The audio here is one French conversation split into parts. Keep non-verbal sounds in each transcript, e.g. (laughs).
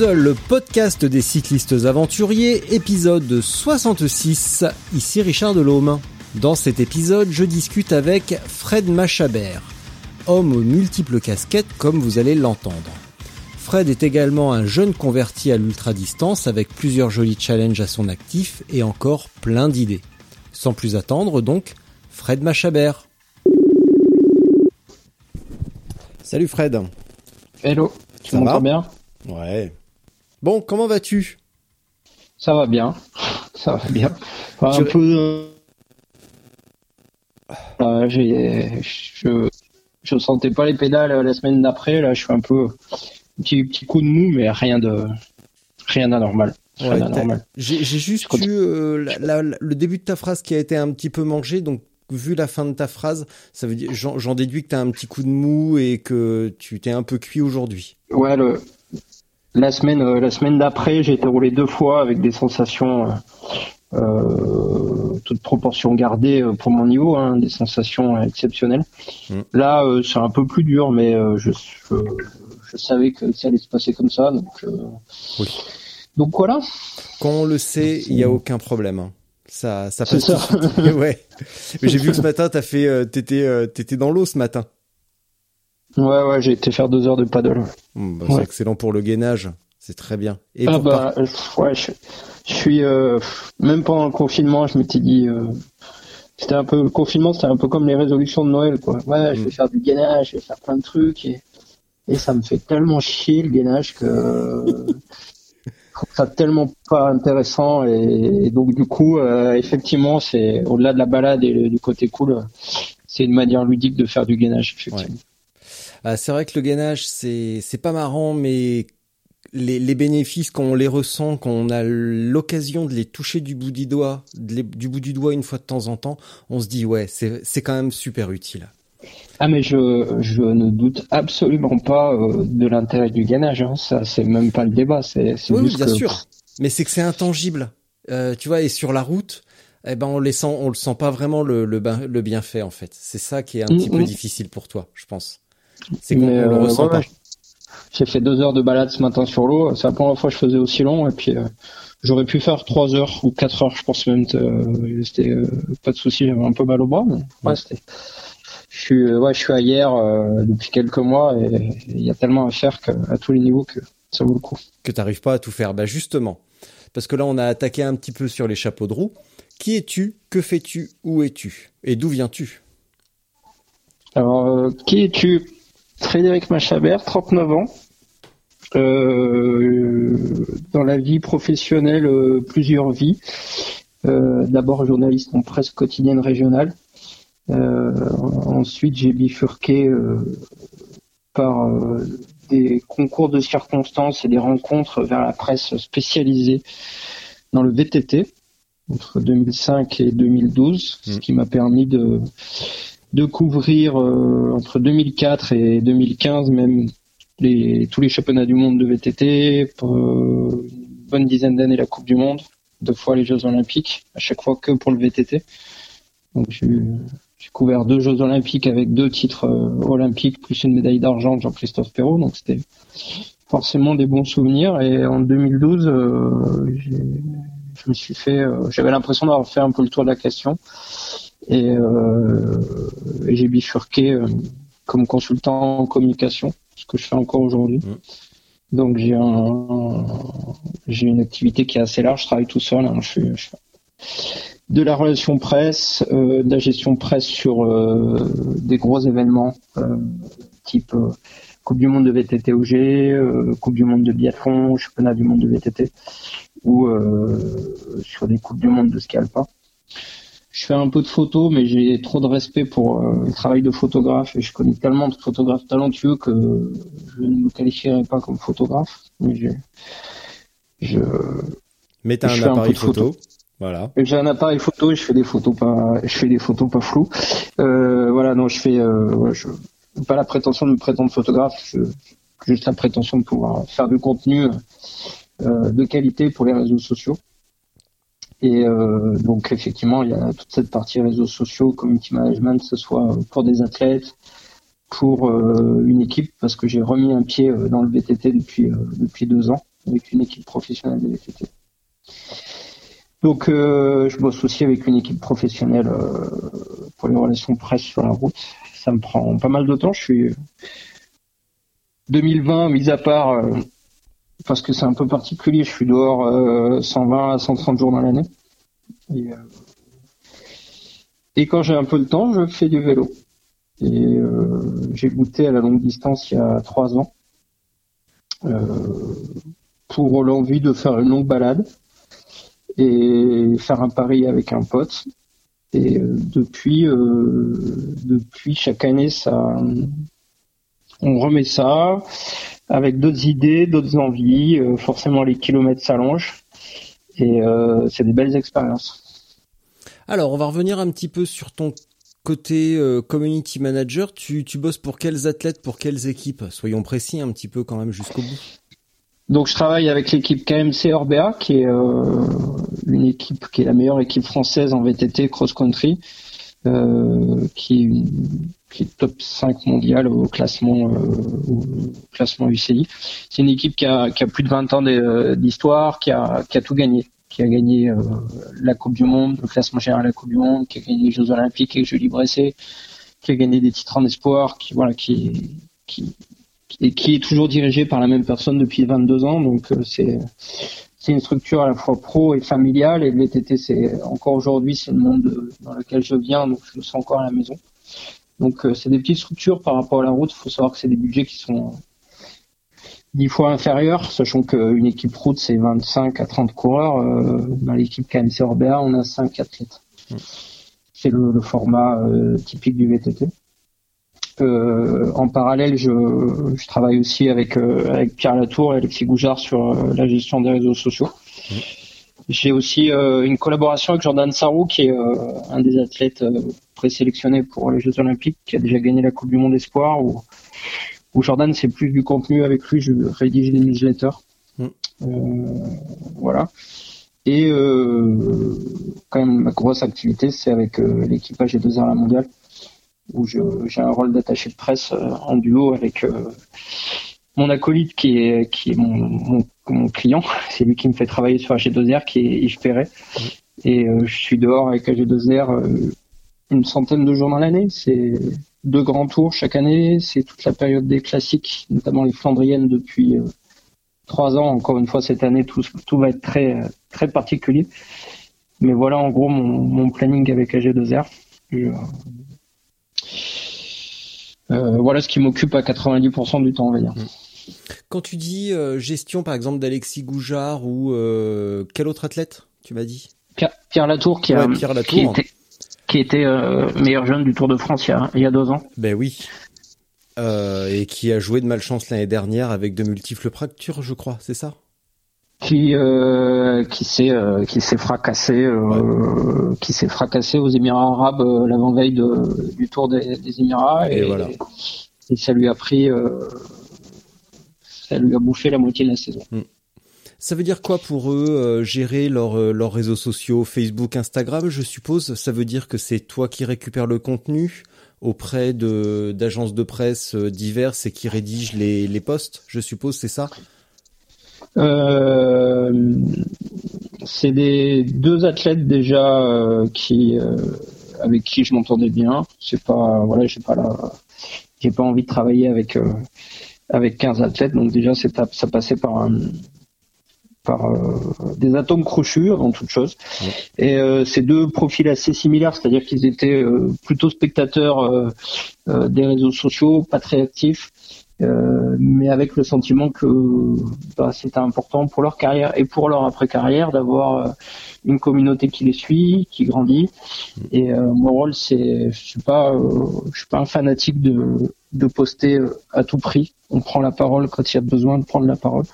Are le podcast des cyclistes aventuriers, épisode 66. Ici Richard Delhomme. Dans cet épisode, je discute avec Fred Machabert, homme aux multiples casquettes comme vous allez l'entendre. Fred est également un jeune converti à l'ultra-distance avec plusieurs jolis challenges à son actif et encore plein d'idées. Sans plus attendre donc, Fred Machabert. Salut Fred. Hello, tu Ça va m'entends bien? Ouais. Bon, comment vas-tu? Ça va bien, (laughs) ça va bien. Enfin, Tu- un peu. euh, euh, je, je sentais pas les pédales la semaine d'après. Là, je suis un peu petit petit coup de mou, mais rien de rien d'anormal. Ouais. J'ai juste eu euh, la- la- la- le début de ta phrase qui a été un petit peu mangé, donc vu la fin de ta phrase, ça veut dire j'en déduis que t'as un petit coup de mou et que tu t'es un peu cuit aujourd'hui. Ouais, le, la semaine euh, la semaine d'après, j'ai été roulé deux fois avec des sensations. euh, toute proportion gardée euh, pour mon niveau, hein, des sensations exceptionnelles. Mm. Là, euh, c'est un peu plus dur, mais je, je, je savais que ça allait se passer comme ça, donc euh, Oui. donc voilà. Quand on le sait, il y a aucun problème. hein. Ça, ça C'est passe. ça. (laughs) ouais. Mais j'ai vu que ce matin, t'as fait, euh, t'étais, euh, t'étais dans l'eau ce matin. Ouais, ouais, j'ai été faire deux heures de paddle. Bah, Ouais. C'est excellent pour le gainage. C'est très bien. Et ah bah, euh, ouais, je, je suis même pendant le confinement, je m'étais dit, c'était un peu le confinement, c'était un peu comme les résolutions de Noël, quoi. Ouais, je vais Mm. faire du gainage, je vais faire plein de trucs et, et ça me fait tellement chier le gainage que (laughs) je trouve ça tellement pas intéressant et, et donc du coup, euh, effectivement, c'est au-delà de la balade et du côté cool, c'est une manière ludique de faire du gainage, effectivement. Ah, c'est vrai que le gainage, c'est c'est pas marrant, mais les, les bénéfices quand on les ressent, quand on a l'occasion de les toucher du bout du doigt, les- du bout du doigt une fois de temps en temps, on se dit ouais, c'est c'est quand même super utile. Ah mais je, je ne doute absolument pas euh, de l'intérêt du gainage, hein. ça c'est même pas le débat, c'est c'est Oui, juste bien que- sûr. Mais c'est que c'est intangible, Euh, tu vois. Et sur la route, eh ben on les sent, on le sent pas vraiment le le, le bienfait en fait. C'est ça qui est un Mm, petit peu mm. difficile pour toi, je pense. C'est qu'on le euh, ressent ouais, pas. ouais. J'ai fait deux heures de balade ce matin sur l'eau, c'est la première fois que je faisais aussi long et puis euh, j'aurais pu faire trois heures ou quatre heures, je pense même. euh, c'était euh, pas de souci, j'avais un peu mal au bras, mais ouais, c'était. Je suis, euh, ouais, je suis euh, depuis quelques mois et il y a tellement à faire que, à tous les niveaux que ça vaut le coup. que t'arrives pas à tout faire. Bah justement, parce que là on a attaqué un petit peu sur les chapeaux de roue. Qui es-tu? Que fais-tu? Où es-tu? Et d'où viens-tu? Alors, euh, qui es-tu? Frédéric Machabert, 39 ans. Euh, dans la vie professionnelle, plusieurs vies. D'abord journaliste en presse quotidienne régionale. Euh, ensuite, j'ai bifurqué euh, par euh, des concours de circonstances et des rencontres vers la presse spécialisée dans le VTT entre 2005 et 2012, ce Mm. qui m'a permis de de couvrir euh, entre 2004 et 2015 même les, tous les championnats du monde de VTT, pour euh, une bonne dizaine d'années la Coupe du Monde, deux fois les Jeux Olympiques, à chaque fois que pour le VTT. Donc j'ai eu- j'ai couvert deux Jeux Olympiques avec deux titres euh, olympiques plus une médaille d'argent de Jean-Christophe Perrault, donc c'était forcément des bons souvenirs. Et en 2012, euh, je me suis fait, euh, j'avais l'impression d'avoir fait un peu le tour de la question et, euh, et j'ai bifurqué euh, comme consultant en communication, ce que je fais encore aujourd'hui. Mm. Donc j'ai un, j'ai une activité qui est assez large. Je travaille tout seul. hein. je, suis, je, de la relation presse, euh, de la gestion presse sur euh, des gros événements euh, type Coupe du Monde de VTT OG, Coupe du Monde de biathlon, Championnat du Monde de VTT, ou sur des Coupes du Monde de ski alpin. Je fais un peu de photos, mais j'ai trop de respect pour le travail de photographe et je connais tellement de photographes talentueux que je ne me qualifierai pas comme photographe. Mais je, je mais t'as un appareil photo. Voilà. J'ai un appareil photo et je fais des photos pas, je fais des photos pas floues. Euh, voilà, non, je fais, euh, je, pas la prétention de me prétendre photographe, je, juste la prétention de pouvoir faire du contenu euh, de qualité pour les réseaux sociaux. Et euh, donc effectivement, il y a toute cette partie réseaux sociaux, community management, que ce soit pour des athlètes, pour euh, une équipe, parce que j'ai remis un pied euh, dans le VTT depuis depuis deux ans avec une équipe professionnelle de VTT. Donc, euh, je bosse aussi avec une équipe professionnelle euh, pour les relations presse sur la route. Ça me prend pas mal de temps. Je suis 2020, mis à part euh, parce que c'est un peu particulier. Je suis dehors 120 à 130 jours dans l'année. Et, et, quand j'ai un peu de temps, je fais du vélo. Et j'ai goûté à la longue distance il y a trois ans pour l'envie de faire une longue balade et faire un pari avec un pote. Et euh, depuis, euh, depuis chaque année, ça, on remet ça avec d'autres idées, d'autres envies. Euh, forcément, les kilomètres s'allongent et c'est des belles expériences. Alors, on va revenir un petit peu sur ton côté community manager. Tu, tu bosses pour quels athlètes, pour quelles équipes? Soyons précis un petit peu quand même jusqu'au bout. Donc je travaille avec l'équipe KMC Orbea, qui est euh, une équipe qui est la meilleure équipe française en VTT cross country, euh, qui, est qui, est top 5 mondial au classement euh, au classement UCI. C'est une équipe qui a, qui a, plus de 20 ans d'histoire, qui a, qui a tout gagné, qui a gagné la Coupe du Monde, le classement général de la Coupe du Monde, qui a gagné les Jeux Olympiques avec Julie Bresset, qui a gagné des titres en espoir, qui voilà, qui, qui et qui est toujours dirigé par la même personne depuis 22 ans. Donc euh, c'est c'est une structure à la fois pro et familiale. Et le VTT, c'est encore aujourd'hui, c'est le monde dans lequel je viens, donc je me sens encore à la maison. Donc euh, c'est des petites structures par rapport à la route. Il faut savoir que c'est des budgets qui sont dix fois inférieurs, sachant qu'une équipe route c'est 25 à 30 coureurs. Euh, dans l'équipe KMC Orbea, on a 5 athlètes. Mmh. C'est le, le, format typique du VTT. Euh, en parallèle, je, travaille aussi avec, euh, avec Pierre Latour et Alexis Goujard sur euh, la gestion des réseaux sociaux. J'ai aussi une collaboration avec Jordan Sarrou, qui est un des athlètes présélectionnés pour les Jeux Olympiques, qui a déjà gagné la Coupe du Monde Espoir, où, où Jordan, c'est plus du contenu avec lui, je rédige des newsletters. Mm. voilà. Et quand même, ma grosse activité, c'est avec l'équipage des 2 heures la mondiale où j'ai un rôle d'attaché de presse euh, en duo avec euh, mon acolyte qui est qui est mon, mon, client, (laughs) c'est lui qui me fait travailler sur AG2R, qui est Yves Perret. Et euh, je suis dehors avec AG2R une centaine de jours dans l'année. C'est deux grands tours chaque année. C'est toute la période des classiques, notamment les Flandriennes depuis trois ans. Encore une fois, cette année, tout, tout va être très, très particulier. Mais voilà en gros mon, mon planning avec AG2R. Euh, voilà ce qui m'occupe à 90% du temps, on va dire. Quand tu dis euh, gestion, par exemple, d'Alexis Goujard ou euh, quel autre athlète, tu m'as dit? Pierre, Latour, qui, a, Pierre Latour. qui était, meilleur jeune du Tour de France il y a, il y a deux ans. Ben oui. et qui a joué de malchance l'année dernière avec de multiples fractures, je crois, c'est ça? Qui euh, qui s'est euh, qui s'est fracassé euh, qui s'est fracassé aux Émirats Arabes euh, l'avant veille de, du Tour des, des Émirats et, voilà. et, ça lui a pris ça lui a bouffé la moitié de la saison. Hmm. Ça veut dire quoi pour eux gérer leurs leurs réseaux sociaux Facebook, Instagram, je suppose. Ça veut dire que c'est toi qui récupères le contenu auprès de d'agences de presse diverses et qui rédigent les les posts, je suppose, c'est ça? Euh, c'est des deux athlètes déjà euh, qui euh, avec qui je m'entendais bien. C'est pas voilà, j'ai pas la, j'ai pas envie de travailler avec avec 15 athlètes. Donc déjà, c'est ça passait par un par des atomes crochus avant toute chose. Et ces deux profils assez similaires, c'est-à-dire qu'ils étaient plutôt spectateurs des réseaux sociaux, pas très actifs, euh, mais avec le sentiment que bah, c'était important pour leur carrière et pour leur après-carrière d'avoir euh, une communauté qui les suit, qui grandit. Et euh, mon rôle, c'est, je suis pas, je suis pas un fanatique de, de poster à tout prix. On prend la parole quand il y a besoin de prendre la parole.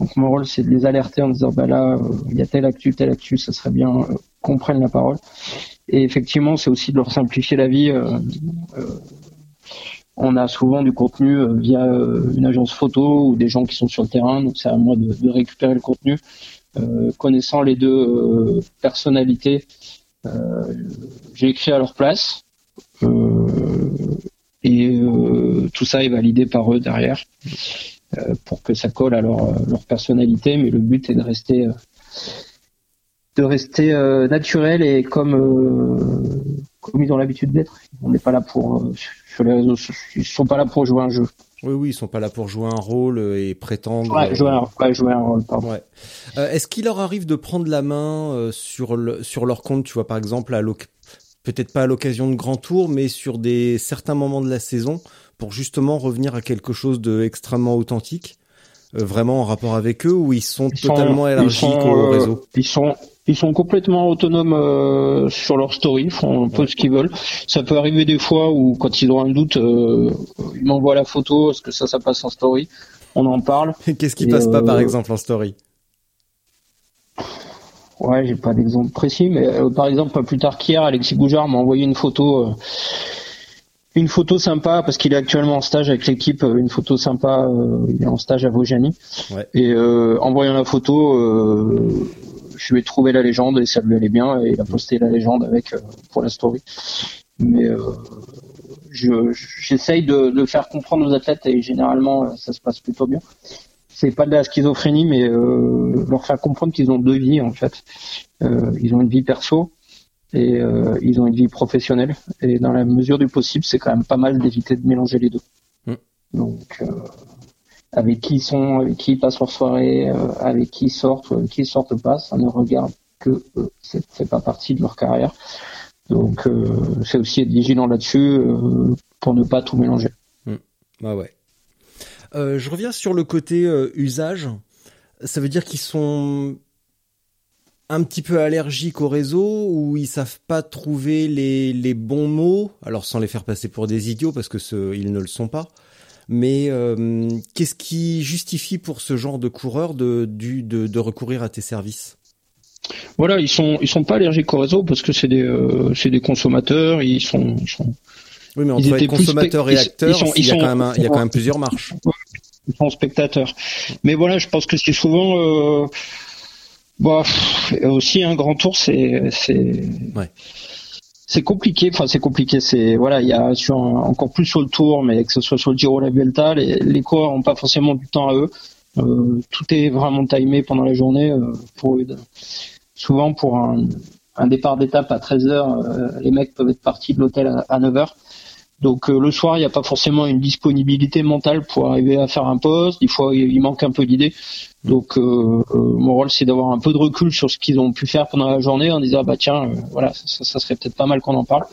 Donc mon rôle, c'est de les alerter en disant, bah là, il y a tel actu, tel actu, ça serait bien qu'on prenne la parole. Et effectivement, c'est aussi de leur simplifier la vie on a souvent du contenu euh, via euh, une agence photo ou des gens qui sont sur le terrain, donc c'est à moi de, récupérer le contenu. Euh, connaissant les deux personnalités, j'ai écrit à leur place et tout ça est validé par eux derrière pour que ça colle à leur, personnalité, mais le but est de rester de rester naturel et comme comme ils ont l'habitude d'être. On n'est pas là pour sur les réseaux Ils sont pas là pour jouer un jeu. Oui, oui, ils sont pas là pour jouer un rôle et prétendre. Ouais, jouer un, jouer un rôle, pardon. Ouais. Euh, est-ce qu'il leur arrive de prendre la main euh, sur le, sur leur compte, tu vois, par exemple, à peut-être pas à l'occasion de grands tours, mais sur des certains moments de la saison, pour justement revenir à quelque chose de extrêmement authentique, euh, vraiment en rapport avec eux, ou ils sont totalement élargiques au réseau? Ils sont ils sont complètement autonomes euh, sur leur story, ils font un peu ce qu'ils veulent. Ça peut arriver des fois où quand ils ont un doute, euh, ils m'envoient la photo, est-ce que ça, ça passe en story? On en parle. (laughs) Qu'est-ce qui passe pas par euh, exemple en story? Ouais, j'ai pas d'exemple précis, mais par exemple, pas plus tard qu'hier, Alexis Goujard m'a envoyé une photo une photo sympa parce qu'il est actuellement en stage avec l'équipe une photo sympa il est en stage à Vaujany ouais. et en voyant la photo je lui ai trouvé la légende et ça lui allait bien et il a posté la légende avec euh, pour la story. Mais euh, j'essaye de, faire comprendre aux athlètes et généralement euh, ça se passe plutôt bien. C'est pas de la schizophrénie, mais leur faire comprendre qu'ils ont deux vies en fait. ils ont une vie perso et ils ont une vie professionnelle. Et dans la mesure du possible, c'est quand même pas mal d'éviter de mélanger les deux. Mm. Donc avec qui ils sont, avec qui ils passent leur soirée, euh, avec qui ils sortent, avec qui ils sortent pas, ça ne regarde que eux. C'est, fait pas partie de leur carrière. Donc euh, c'est aussi être vigilant là-dessus euh, pour ne pas tout mélanger. Mmh. Ouais. je reviens sur le côté usage. Ça veut dire qu'ils sont un petit peu allergiques au réseau ou ils savent pas trouver les, les bons mots, alors sans les faire passer pour des idiots parce que ils ne le sont pas. Mais euh, qu'est-ce qui justifie pour ce genre de coureur de, de, recourir à tes services? Voilà, ils sont ils sont pas allergiques au réseau parce que c'est des euh, c'est des consommateurs, ils sont, ils sont Oui, mais entre consommateurs et acteurs, il, y a quand même il y a quand même plusieurs marches. Ils sont spectateurs. Mais voilà, je pense que c'est souvent euh, bah, aussi un grand tour, c'est c'est ouais c'est compliqué. Enfin, c'est compliqué. C'est voilà, il y a sur encore plus sur le Tour, mais que ce soit sur le Giro, la Vuelta, les, les coureurs n'ont pas forcément du temps à eux. Euh, tout est vraiment timé pendant la journée. Euh, pour souvent pour un, un départ d'étape à 13 h euh, les mecs peuvent être partis de l'hôtel à, à 9 h donc euh, le soir, il n'y a pas forcément une disponibilité mentale pour arriver à faire un poste. Des fois, il manque un peu d'idées. Donc euh, euh, mon rôle, c'est d'avoir un peu de recul sur ce qu'ils ont pu faire pendant la journée en disant bah tiens, voilà, ça, ça, serait peut-être pas mal qu'on en parle.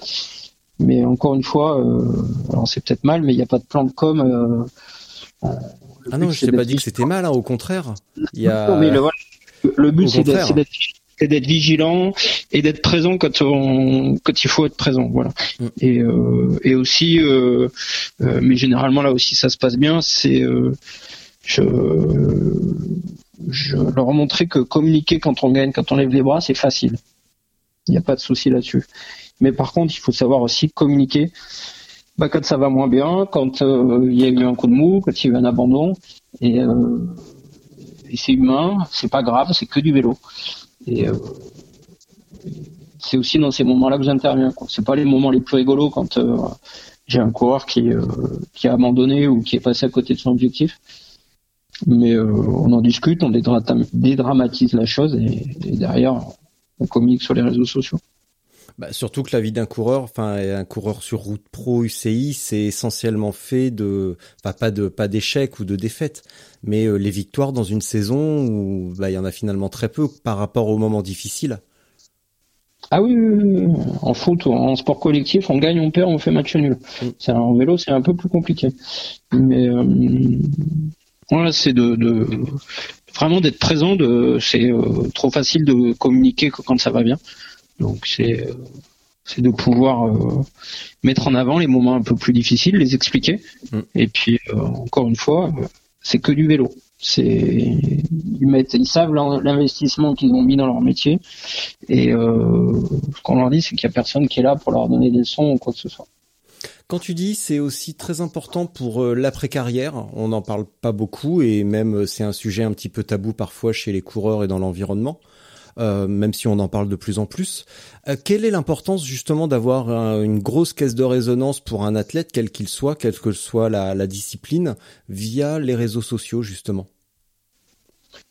Mais encore une fois, alors c'est peut-être mal, mais il n'y a pas de plan de com. ah non, je t'ai pas dit que c'était mal, hein, au contraire. Il y a... mais le, le but c'est d'être c'est d'être vigilant et d'être présent quand on quand il faut être présent voilà mm. et euh, et aussi euh, euh, mais généralement là aussi ça se passe bien c'est je je leur montrer que communiquer quand on gagne quand on lève les bras c'est facile il n'y a pas de souci là-dessus mais par contre il faut savoir aussi communiquer bah, quand ça va moins bien quand il y a eu un coup de mou quand il y a eu un abandon et et c'est humain, c'est pas grave, c'est que du vélo. Et euh, c'est aussi dans ces moments-là que j'interviens. C'est pas les moments les plus rigolos quand euh, j'ai un coureur qui, euh, qui a abandonné ou qui est passé à côté de son objectif. Mais on en discute, on dédramatise la chose et, derrière on communique sur les réseaux sociaux. Bah, surtout que la vie d'un coureur, enfin un coureur sur route pro UCI, c'est essentiellement fait de, enfin pas de pas d'échecs ou de défaites, mais euh, les victoires dans une saison où bah, il y en a finalement très peu par rapport aux moments difficiles. Ah oui, en foot, en sport collectif, on gagne, on perd, on fait match nul. Mm. C'est en vélo, c'est un peu plus compliqué. Mais euh, voilà, c'est de, de, vraiment d'être présent. De, c'est euh, trop facile de communiquer quand ça va bien. Donc c'est c'est de pouvoir euh, mettre en avant les moments un peu plus difficiles, les expliquer. Mm. Et puis euh, encore une fois, c'est que du vélo. C'est ils mettent, ils savent l'investissement qu'ils ont mis dans leur métier. Et euh, ce qu'on leur dit, c'est qu'il y a personne qui est là pour leur donner des leçons ou quoi que ce soit. Quand tu dis c'est aussi très important pour l'après-carrière, on n'en parle pas beaucoup et même c'est un sujet un petit peu tabou parfois chez les coureurs et dans l'environnement. Euh, même si on en parle de plus en plus. Euh, quelle est l'importance justement d'avoir une grosse caisse de résonance pour un athlète, quel qu'il soit, quelle que soit la, discipline, via les réseaux sociaux justement?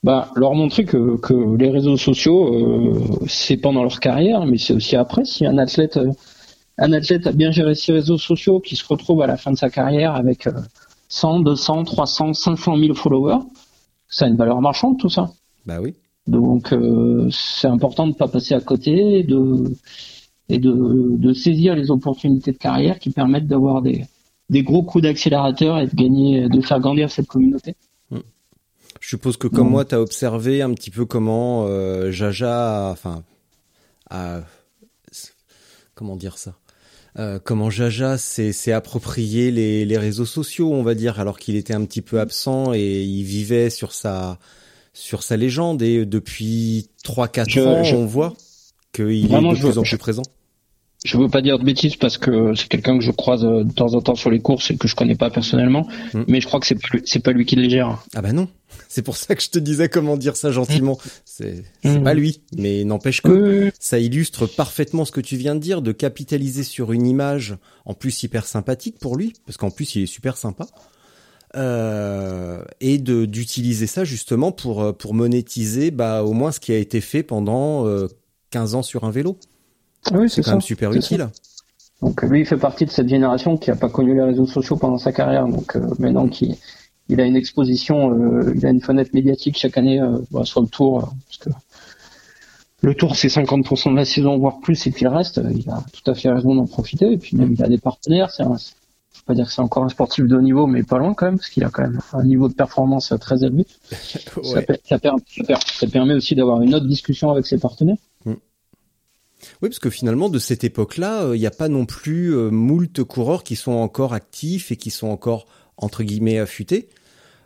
Bah, leur montrer que, que les réseaux sociaux, euh, c'est pendant leur carrière, mais c'est aussi après. Si un athlète, un athlète a bien géré ses réseaux sociaux, qui se retrouve à la fin de sa carrière avec 100, 200, 300, 500 000 followers, ça a une valeur marchande tout ça. Bah oui. Donc euh, c'est important de ne pas passer à côté et de, et de, de, saisir les opportunités de carrière qui permettent d'avoir des, des gros coups d'accélérateur et de gagner, de faire grandir cette communauté. Hmm. Je suppose que comme moi, tu as observé un petit peu comment euh, Jaja, enfin, a, comment dire ça euh, comment Jaja s'est approprié les, les réseaux sociaux, on va dire, alors qu'il était un petit peu absent et il vivait sur sa sur sa légende et depuis 3-4 ans, on voit qu'il est de plus en plus présent. Je veux pas dire de bêtises parce que c'est quelqu'un que je croise euh, de temps en temps sur les courses et que je connais pas personnellement, mm. mais je crois que c'est c'est pas lui qui les gère. Ah bah non, (laughs) c'est pour ça que je te disais comment dire ça gentiment. C'est c'est mm. pas lui, mais n'empêche que ça illustre parfaitement ce que tu viens de dire, de capitaliser sur une image en plus hyper sympathique pour lui, parce qu'en plus il est super sympa euh, et de d'utiliser ça justement pour euh, pour monétiser bah au moins ce qui a été fait pendant euh, 15 ans sur un vélo. Oui, c'est quand même super utile. Donc lui, il fait partie de cette génération qui a pas connu les réseaux sociaux pendant sa carrière. Donc euh, maintenant qu'il il a une exposition, euh, il a une fenêtre médiatique chaque année bah, sur le Tour, parce que le Tour c'est 50% de la saison voire plus et puis le reste, il a tout à fait raison d'en profiter. Et puis même il a des partenaires, c'est un, pas dire que c'est encore un sportif de haut niveau, mais pas loin quand même, parce qu'il a quand même un niveau de performance très élevé. (laughs) ça, permet aussi d'avoir une autre discussion avec ses partenaires. Mm. Oui, parce que finalement, de cette époque-là, euh, il n'y a pas non plus euh, moult coureurs qui sont encore actifs et qui sont encore, entre guillemets, affûtés.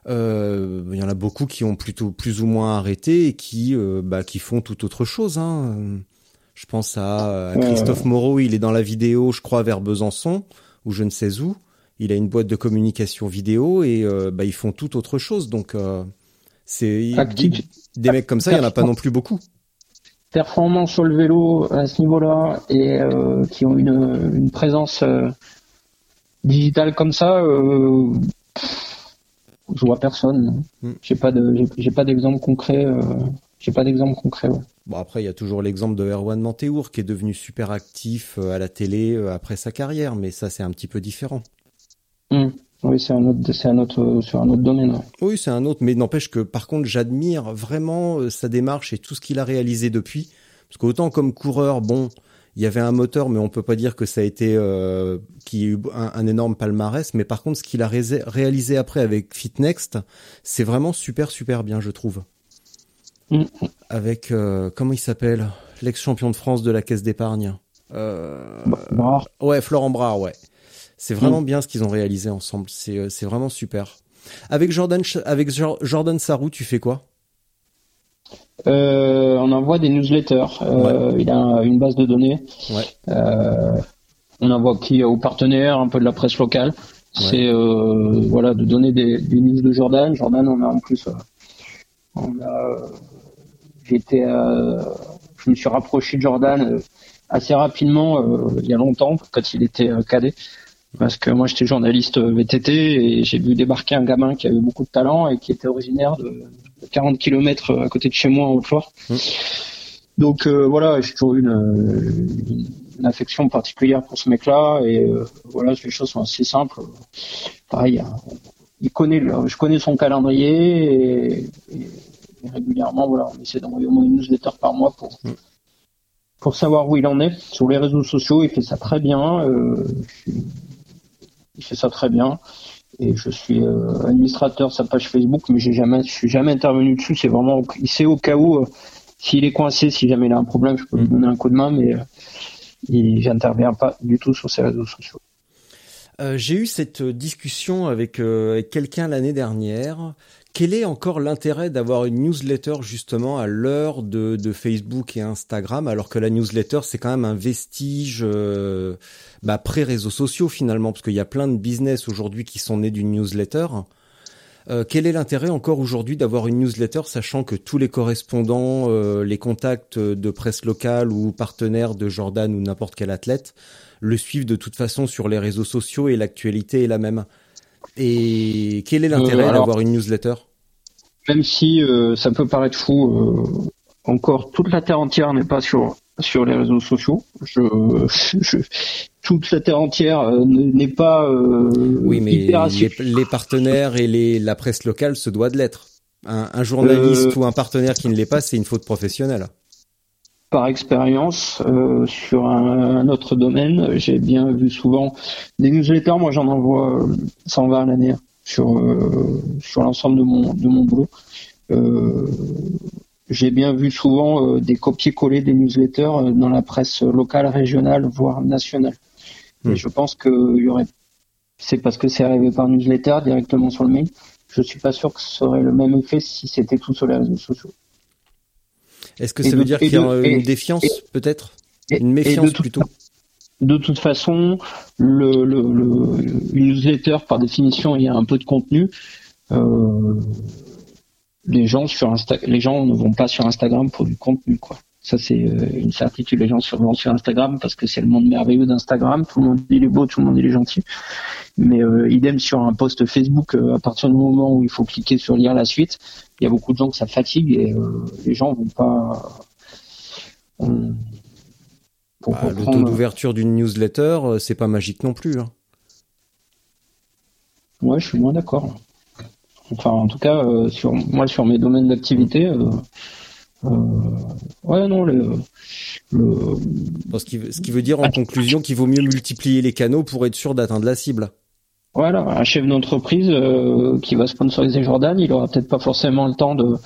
Euh, il y en a beaucoup qui ont plutôt plus ou moins arrêté et qui, bah, qui font tout autre chose. Hein. Je pense à, Christophe Moreau, il est dans la vidéo, je crois, vers Besançon, ou je ne sais où il a une boîte de communication vidéo et euh, bah, ils font tout autre chose. Donc euh, c'est des, mecs comme ça, il y en a pas non plus beaucoup. Performance sur le vélo à ce niveau-là et euh, qui ont une, une présence digitale comme ça, je vois personne. Hmm. J'ai pas de, j'ai pas d'exemple concret. j'ai pas d'exemple concret. Bon après il y a toujours l'exemple de Erwan Manteour qui est devenu super actif à la télé après sa carrière, mais ça c'est un petit peu différent. Mmh. Oui, c'est un autre, c'est un autre, sur un autre domaine. Oui, c'est un autre, mais n'empêche que par contre, j'admire vraiment euh, sa démarche et tout ce qu'il a réalisé depuis. Parce qu'autant comme coureur, bon, il y avait un moteur, mais on peut pas dire que ça a été euh, qui a eu un, énorme palmarès. Mais par contre, ce qu'il a réalisé après avec FitNext, c'est vraiment super super bien, je trouve. Mmh. Avec euh, comment il s'appelle, l'ex-champion de France de la caisse d'épargne. Euh, Ouais, Florent Brard, ouais. C'est vraiment mm. bien ce qu'ils ont réalisé ensemble. C'est euh, c'est vraiment super. Avec Jordan avec Jordan Sarou, tu fais quoi? Euh, On envoie des newsletters. Euh, il a une base de données. on envoie qui aux partenaires, un peu de la presse locale. C'est voilà de donner des, des, news de Jordan. Jordan, on a en plus, on a, j'étais, je me suis rapproché de Jordan assez rapidement il y a longtemps quand il était cadet parce que moi j'étais journaliste VTT et j'ai vu débarquer un gamin qui avait beaucoup de talent et qui était originaire de 40 km à côté de chez moi en Haute-Loire. Mmh. Donc euh, voilà, j'ai toujours eu une, une affection particulière pour ce mec-là et voilà, les choses sont assez simples. Pareil, il connaît, je connais son calendrier et, régulièrement, voilà, on essaie d'envoyer au moins une newsletter par mois pour mm. pour savoir où il en est sur les réseaux sociaux. Il fait ça très bien. Il fait ça très bien et je suis euh, administrateur de sa page Facebook, mais j'ai jamais, je suis jamais intervenu dessus. C'est vraiment, il sait au cas où, euh, s'il est coincé, si jamais il a un problème, je peux lui mm. donner un coup de main, mais euh, il n'intervient pas du tout sur ses réseaux sociaux. j'ai eu cette discussion avec, avec quelqu'un l'année dernière quel est encore l'intérêt d'avoir une newsletter justement à l'heure de, Facebook et Instagram, alors que la newsletter c'est quand même un vestige euh, bah, pré-réseaux sociaux finalement, parce qu'il y a plein de business aujourd'hui qui sont nés d'une newsletter. Euh, quel est l'intérêt encore aujourd'hui d'avoir une newsletter, sachant que tous les correspondants, euh, les contacts de presse locale ou partenaires de Jordan ou n'importe quel athlète le suivent de toute façon sur les réseaux sociaux et l'actualité est la même? Et quel est l'intérêt euh, d'avoir une newsletter? Même si euh, ça peut paraître fou, euh, encore toute la terre entière n'est pas sur sur les réseaux sociaux. Je, (laughs) toute la terre entière n'est pas. oui, mais les, partenaires et les, la presse locale se doit de l'être. Un, journaliste ou un partenaire qui ne l'est pas, c'est une faute professionnelle par expérience euh, sur un, autre domaine. J'ai bien vu souvent des newsletters. Moi, j'en envoie 120 euh, à l'année sur euh, sur l'ensemble de mon de mon boulot. j'ai bien vu souvent des copier-coller des newsletters dans la presse locale, régionale, voire nationale. Et hmm. je pense que y aurait, c'est parce que c'est arrivé par newsletter directement sur le mail. Je suis pas sûr que ce serait le même effet si c'était tout sur les réseaux sociaux. Est-ce que ça veut dire qu'il y a une défiance peut-être Une méfiance plutôt de toute façon, le, le, newsletter, par définition, il y a un peu de contenu. Euh, les gens sur les gens ne vont pas sur Instagram pour du contenu, quoi. Ça, c'est euh, une certitude. Les gens vont sur Instagram parce que c'est le monde merveilleux d'Instagram. Tout le monde il est beau, tout le monde il est gentil. Mais euh, idem sur un post Facebook, à partir du moment où il faut cliquer sur lire la suite, il y a beaucoup de gens que ça fatigue et euh, les gens vont pas. Bah, le taux d'ouverture d'une newsletter, euh, c'est pas magique non plus. Hein. Ouais, je suis moins d'accord. Enfin, en tout cas, euh, sur moi, sur mes domaines d'activité, ouais, non, le, ce, qui, ce qui veut dire en conclusion qu'il vaut mieux multiplier les canaux pour être sûr d'atteindre la cible. Voilà, un chef d'entreprise euh, qui va sponsoriser Jordan, il aura peut-être pas forcément le temps de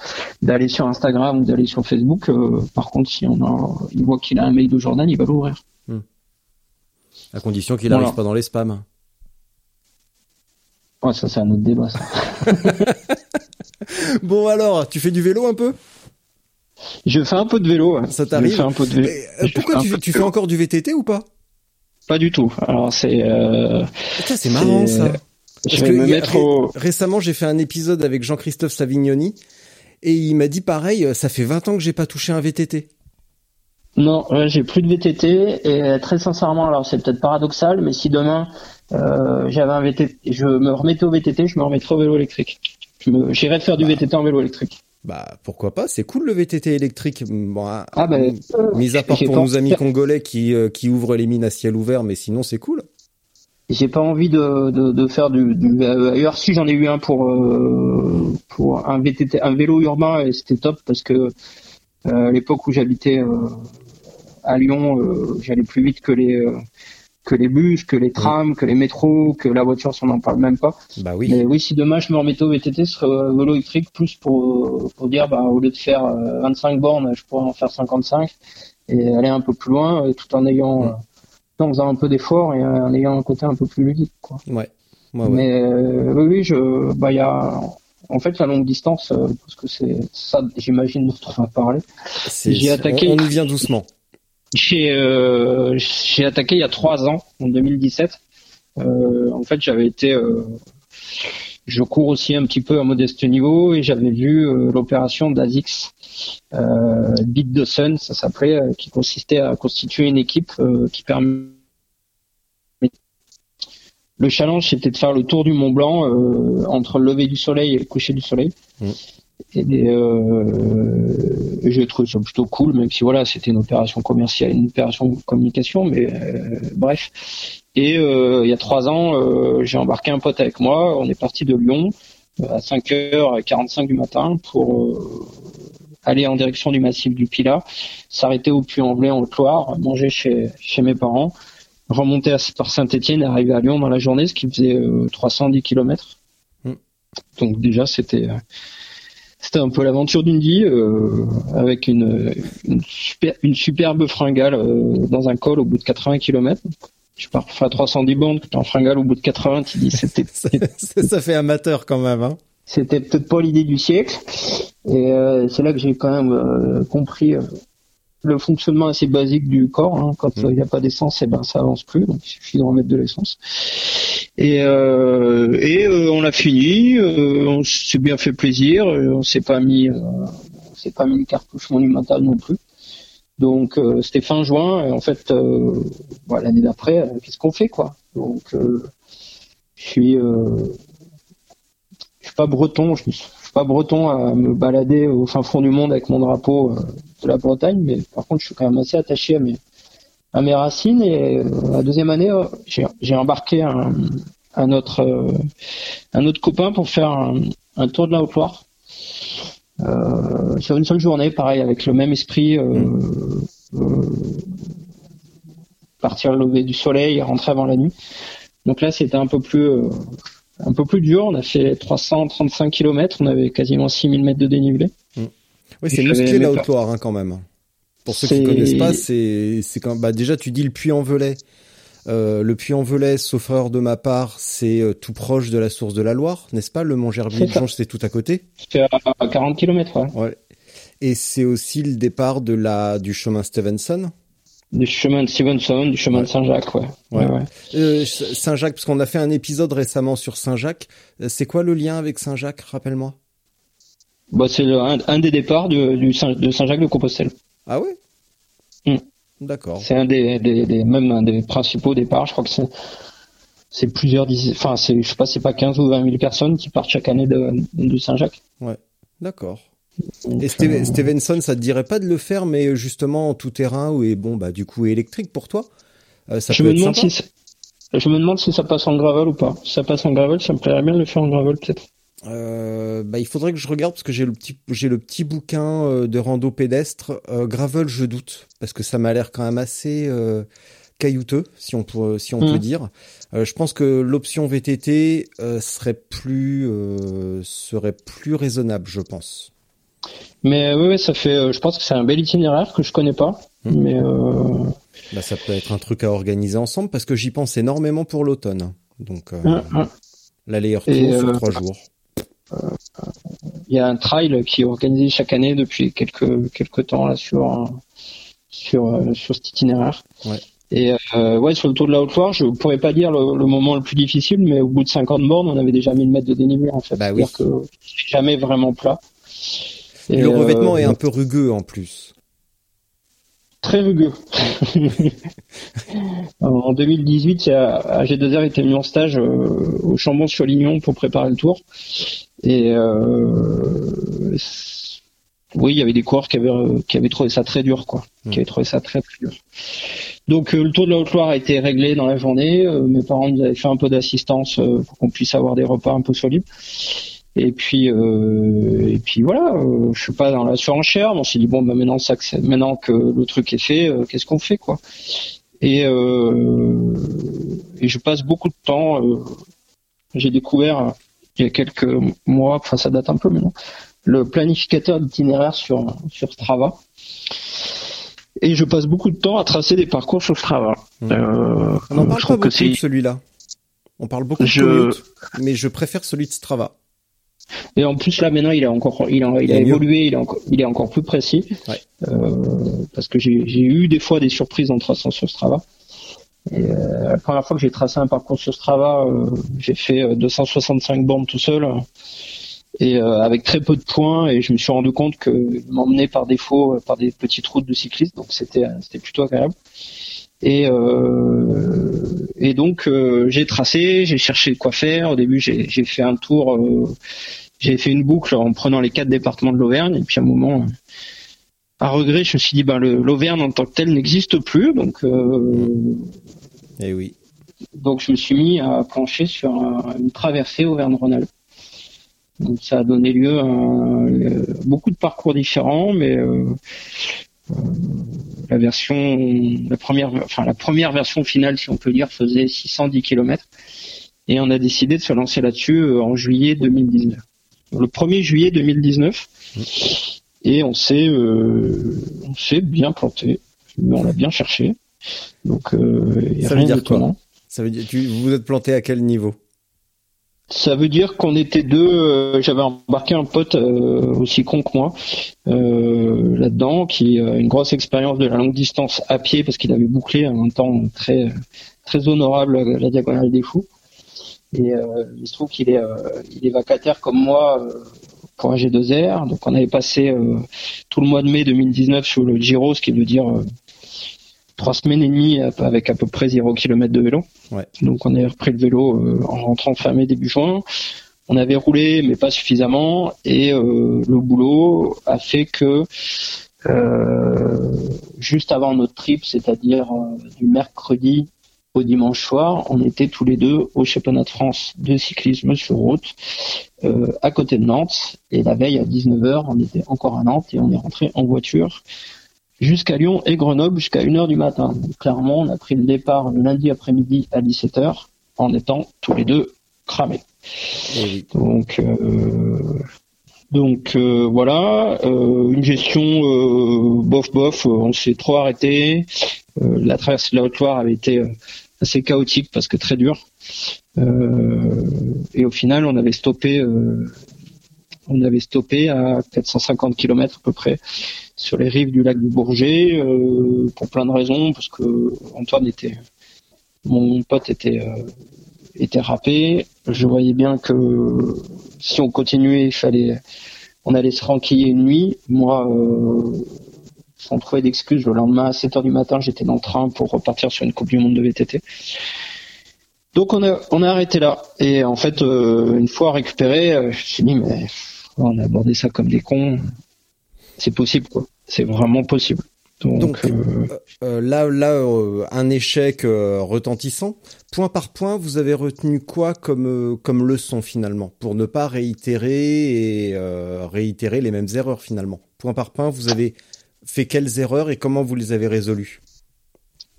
d'aller sur Instagram ou d'aller sur Facebook. Euh, par contre, si on a, il voit qu'il a un mail de Jordan, il va l'ouvrir. Hmm. À condition qu'il n'arrive pas dans les spams. Ouais, ça c'est un autre débat. Ça. (laughs) bon alors, tu fais du vélo un peu? Je fais un peu de vélo. Ça t'arrive un peu de vélo. Euh, pourquoi tu fais encore du VTT ou pas? Pas du tout. Alors c'est. Euh, c'est marrant ça. Parce que me mettre au... récemment, j'ai fait un épisode avec Jean-Christophe Savignoni et il m'a dit pareil. Ça fait 20 ans que j'ai pas touché un VTT. Non, j'ai plus de VTT et très sincèrement, alors c'est peut-être paradoxal, mais si demain euh, j'avais un VTT, je me remettais au VTT, je me remettrais au vélo électrique. J'irais faire du bah. VTT en vélo électrique. Bah pourquoi pas, c'est cool le VTT électrique. Bon, ah, ah ben, mis à part pour nos amis congolais qui euh, qui ouvrent les mines à ciel ouvert, mais sinon c'est cool. J'ai pas envie de, de, de faire du, du si j'en ai eu un pour euh, pour un VTT un vélo urbain et c'était top parce que euh, à l'époque où j'habitais à Lyon, j'allais plus vite que les que les bus, que les trams, que les métros, que la voiture, si on n'en parle même pas. Bah oui. Mais oui, si demain je me remettais au VTT, ce serait vélo électrique plus pour, pour dire, bah, au lieu de faire 25 euh, bornes, je pourrais en faire 55 et aller un peu plus loin, euh, tout en ayant, mm. en faisant un peu d'effort et en ayant un côté un peu plus ludique, quoi. Ouais. ouais, Mais euh, oui, oui, je, bah, il y a, en fait, la longue distance, parce que c'est ça, j'imagine, dont on va parler. J'ai attaqué. On, on y vient doucement. Euh, j'ai attaqué il y a trois ans, en 2017. Euh, en fait, j'avais été, euh, je cours aussi un petit peu à modeste niveau et j'avais vu l'opération d'Azix, Beat the Sun, ça s'appelait, qui consistait à constituer une équipe qui permet le challenge, c'était de faire le tour du Mont Blanc entre le lever du soleil et le coucher du soleil. Mmh. Et euh, j'ai trouvé ça plutôt cool, même si voilà, c'était une opération commerciale, une opération de communication, mais euh, bref. Et euh, il y a trois ans, euh, j'ai embarqué un pote avec moi. On est parti de Lyon à 5h45 du matin pour aller en direction du massif du Pilat, s'arrêter au Puy-en-Velay en Loire, manger chez, chez mes parents, remonter à, par Saint-Etienne et arriver à Lyon dans la journée, ce qui faisait 310 km. Mm. Donc déjà, c'était c'était un peu l'aventure d'une vie euh, avec une, une, super, une, superbe fringale euh, dans un col au bout de 80 km. Je pars à 310 bandes, en fringale au bout de 80, tu dis (laughs) c'était... ça, fait amateur quand même. Hein. C'était peut-être pas l'idée du siècle. Et euh, c'est là que j'ai quand même euh, compris le fonctionnement assez basique du corps. Hein. Quand mm. il n'y a pas d'essence, et eh ben ça avance plus. Donc il suffit de remettre de l'essence. Et, euh, et euh, on l'a fini. Euh, on s'est bien fait plaisir. On s'est pas mis, on s'est pas mis une cartouche monumentale non plus. Donc c'était fin juin. Et en fait, bah, l'année d'après, qu'est-ce qu'on fait quoi? Donc je suis, je suis pas breton. Je, je suis pas breton à me balader au fin fond du monde avec mon drapeau de la Bretagne, mais par contre, je suis quand même assez attaché à mes, à mes racines. Et euh, la deuxième année, euh, j'ai embarqué un, un, autre, euh, un autre copain pour faire un, tour de la Haute-Loire. sur une seule journée, pareil, avec le même esprit. partir le lever du soleil et rentrer avant la nuit. Donc là, c'était un peu plus un peu plus dur. On a fait 335 km, on avait quasiment 6000 mètres de dénivelé. Oui, c'est musclé la Haute-Loire hein, quand même. Pour ceux qui ne connaissent pas, c'est quand bah déjà tu dis le Puy-en-Velay. Euh, le Puy-en-Velay, sauf erreur de ma part, c'est euh, tout proche de la source de la Loire, n'est-ce pas? Le mont Gerbier-Jonge, c'est tout à côté. C'est à 40 km, ouais. ouais. Et c'est aussi le départ de la du chemin Stevenson. Du chemin de Stevenson, du chemin de Saint-Jacques, ouais. ouais. ouais. Euh, Saint-Jacques, parce qu'on a fait un épisode récemment sur Saint-Jacques. C'est quoi le lien avec Saint-Jacques Rappelle-moi? Bah, c'est un, des départs du, du Saint, de Saint-Jacques-de-Compostelle. Ah oui hmm. D'accord. C'est un des, des, des, même un des principaux départs. Je crois que c'est, c'est plusieurs enfin, c'est, je sais pas, c'est pas 15 ou 20 000 personnes qui partent chaque année de, de Saint-Jacques. Ouais. D'accord. Et euh, Stevenson, ça te dirait pas de le faire, mais justement en tout terrain ou est bon, bah du coup électrique pour toi. Euh, ça je peut me être demande sympa. si, je me demande si ça passe en gravel ou pas. Si ça passe en gravel, ça me plairait bien de le faire en gravel peut-être. Euh, bah, il faudrait que je regarde parce que j'ai le petit j'ai le petit bouquin euh, de rando pédestre. Euh, gravel je doute parce que ça m'a l'air quand même assez euh, caillouteux si on peut si on peut mmh. dire. Je pense que l'option VTT serait plus serait plus raisonnable je pense. Mais oui, ça fait je pense que c'est un bel itinéraire que je connais pas mmh. mais bah, ça peut être un truc à organiser ensemble parce que j'y pense énormément pour l'automne. Donc mmh, l'aller-retour sur trois jours il y a un trail qui est organisé chaque année depuis quelques quelques temps là sur sur sur cet itinéraire. Ouais. Et euh, ouais, sur le tour de la Haute-Loire, je pourrais pas dire le, moment le plus difficile, mais au bout de 50 bornes, on avait déjà 1000 mètres de dénivelé en fait. Bah oui. Que jamais vraiment plat. Et, le revêtement est euh, un peu rugueux en plus. Très rugueux. (laughs) en 2018, à G2R était mis en stage euh, au Chambon-sur-Lignon pour préparer le tour. Et euh, oui, il y avait des coureurs qui avaient, qui avaient trouvé ça très dur, quoi. Qui avaient trouvé ça très très dur. Donc euh, le tour de la Haute-Loire a été réglé dans la journée. Euh, mes parents nous avaient fait un peu d'assistance pour qu'on puisse avoir des repas un peu solides. Et puis et puis voilà, je suis pas dans la surenchère. On s'est dit bon bah maintenant ça, maintenant que le truc est fait, qu'est-ce qu'on fait quoi et, et je passe beaucoup de temps. J'ai découvert il y a quelques mois, enfin ça date un peu maintenant, le planificateur d'itinéraire sur, sur Strava. Et je passe beaucoup de temps à tracer des parcours sur Strava. Mmh. Euh, On en parle pas beaucoup de celui-là. On parle beaucoup de je... mais je préfère celui de Strava. Et en plus là maintenant il a encore il a, il a évolué, il est encore il est encore plus précis. Ouais. Euh, parce que j'ai eu des fois des surprises en traçant sur Strava. Et, euh, la première fois que j'ai tracé un parcours sur Strava, euh, j'ai fait 265 euh, bornes tout seul. Et avec très peu de points. Et je me suis rendu compte que m'emmenait par défaut par des petites routes de cyclistes donc c'était c'était plutôt agréable. Et et donc j'ai tracé j'ai cherché quoi faire. Au début j'ai j'ai fait un tour j'avais fait une boucle en prenant les quatre départements de l'Auvergne. Et puis à un moment à regret, je me suis dit ben l'Auvergne en tant que tel n'existe plus donc euh, et eh oui. Donc je me suis mis à plancher sur une traversée Auvergne-Rhône-Alpes. Donc ça a donné lieu à euh, beaucoup de parcours différents, mais euh, euh, la version, la première, enfin la première version finale, si on peut dire, faisait 610 km. Et on a décidé de se lancer là-dessus en juillet 2019. Le 1er juillet 2019. Et on s'est, on s'est bien planté. On l'a bien cherché. Donc, ça veut dire quoi Ça veut dire, tu, vous vous êtes planté à quel niveau ça veut dire qu'on était deux. Euh, j'avais embarqué un pote euh, aussi con que moi euh, là-dedans, qui a une grosse expérience de la longue distance à pied parce qu'il avait bouclé un temps très très honorable la diagonale des fous. Et il se trouve qu'il est il est vacataire comme moi pour un G2R. Donc on avait passé tout le mois de mai 2019 sur le Giro, ce qui veut dire trois semaines et demie avec à peu près 0 km de vélo. Donc on a repris le vélo euh, en rentrant fin mai début juin. On avait roulé mais pas suffisamment et euh, le boulot a fait que euh, juste avant notre trip, c'est-à-dire du mercredi au dimanche soir, on était tous les deux au championnat de France de cyclisme sur route à côté de Nantes. Et la veille à 19h, on était encore à Nantes et on est rentré en voiture jusqu'à Lyon et Grenoble jusqu'à 1h du matin. clairement, on a pris le départ le lundi après-midi à 17h en étant tous les deux cramés. Donc, euh, donc euh, voilà, euh, une gestion bof bof, on s'est trop arrêté. la traversée de la Haute-Loire avait été assez chaotique parce que très dur. et au final, on avait stoppé, on avait stoppé à 450 km à peu près sur les rives du lac du Bourget euh, pour plein de raisons parce que Antoine était mon pote était euh, était râpé je voyais bien que si on continuait il fallait on allait se ranquiller une nuit moi euh, sans trouver d'excuses le lendemain à 7 heures du matin j'étais dans le train pour repartir sur une coupe du monde de VTT donc on a on a arrêté là et en fait une fois récupéré je me suis dit mais on a abordé ça comme des cons c'est possible quoi. C'est vraiment possible. Donc, euh, euh, euh, là, là, un échec retentissant. Point par point, vous avez retenu quoi comme comme leçon finalement? Pour ne pas réitérer et réitérer les mêmes erreurs finalement. Point par point, vous avez fait quelles erreurs et comment vous les avez résolues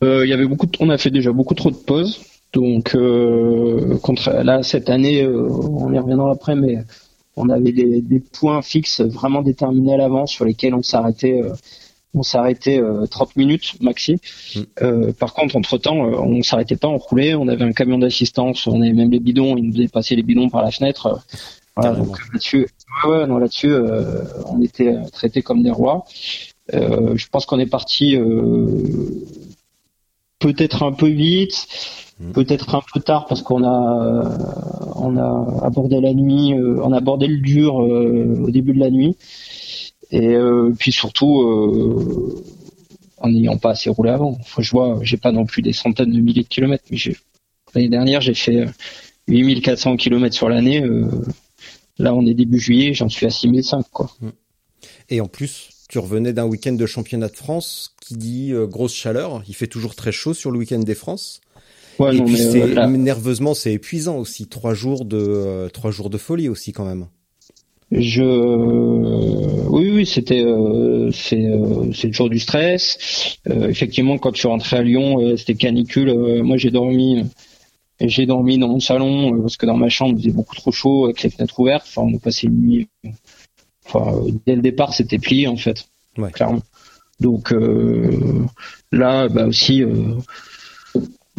Il y avait beaucoup, on a fait déjà beaucoup trop de pauses. Donc contre, là cette année, on y reviendra après, mais on avait des, points fixes vraiment déterminés à l'avance sur lesquels on s'arrêtait euh, on s'arrêtait 30 euh, minutes maxi. Mm. Euh, par contre, entre temps, on s'arrêtait pas, on roulait, on avait un camion d'assistance, on avait même les bidons, ils nous faisaient passer les bidons par la fenêtre. Voilà, donc là-dessus, ouais, non, là-dessus, on était traités comme des rois. Je pense qu'on est parti peut-être un peu vite. Mm. peut-être un peu tard parce qu'on a on a abordé la nuit, euh, on a abordé le dur euh, au début de la nuit et euh, puis surtout en n'ayant pas assez roulé avant. Faut je vois, j'ai pas non plus des centaines de milliers de kilomètres, mais l'année dernière j'ai fait 8400 kilomètres sur l'année. là on est début juillet, j'en suis à 6005 quoi. Mm. Et en plus, tu revenais d'un week-end de championnat de France qui dit grosse chaleur. Il fait toujours très chaud sur le week-end des France. Ouais, et puis c'est nerveusement c'est épuisant aussi. Trois jours de euh, trois jours de folie aussi quand même. Je oui oui c'était euh, c'est euh, c'est toujours du stress. effectivement quand je suis rentré à Lyon c'était canicule. moi j'ai dormi j'ai dormi dans mon salon parce que dans ma chambre il faisait beaucoup trop chaud avec les fenêtres ouvertes. Enfin on a passé une nuit. Enfin dès le départ c'était plié en fait. Ouais. Clairement. Donc là bah aussi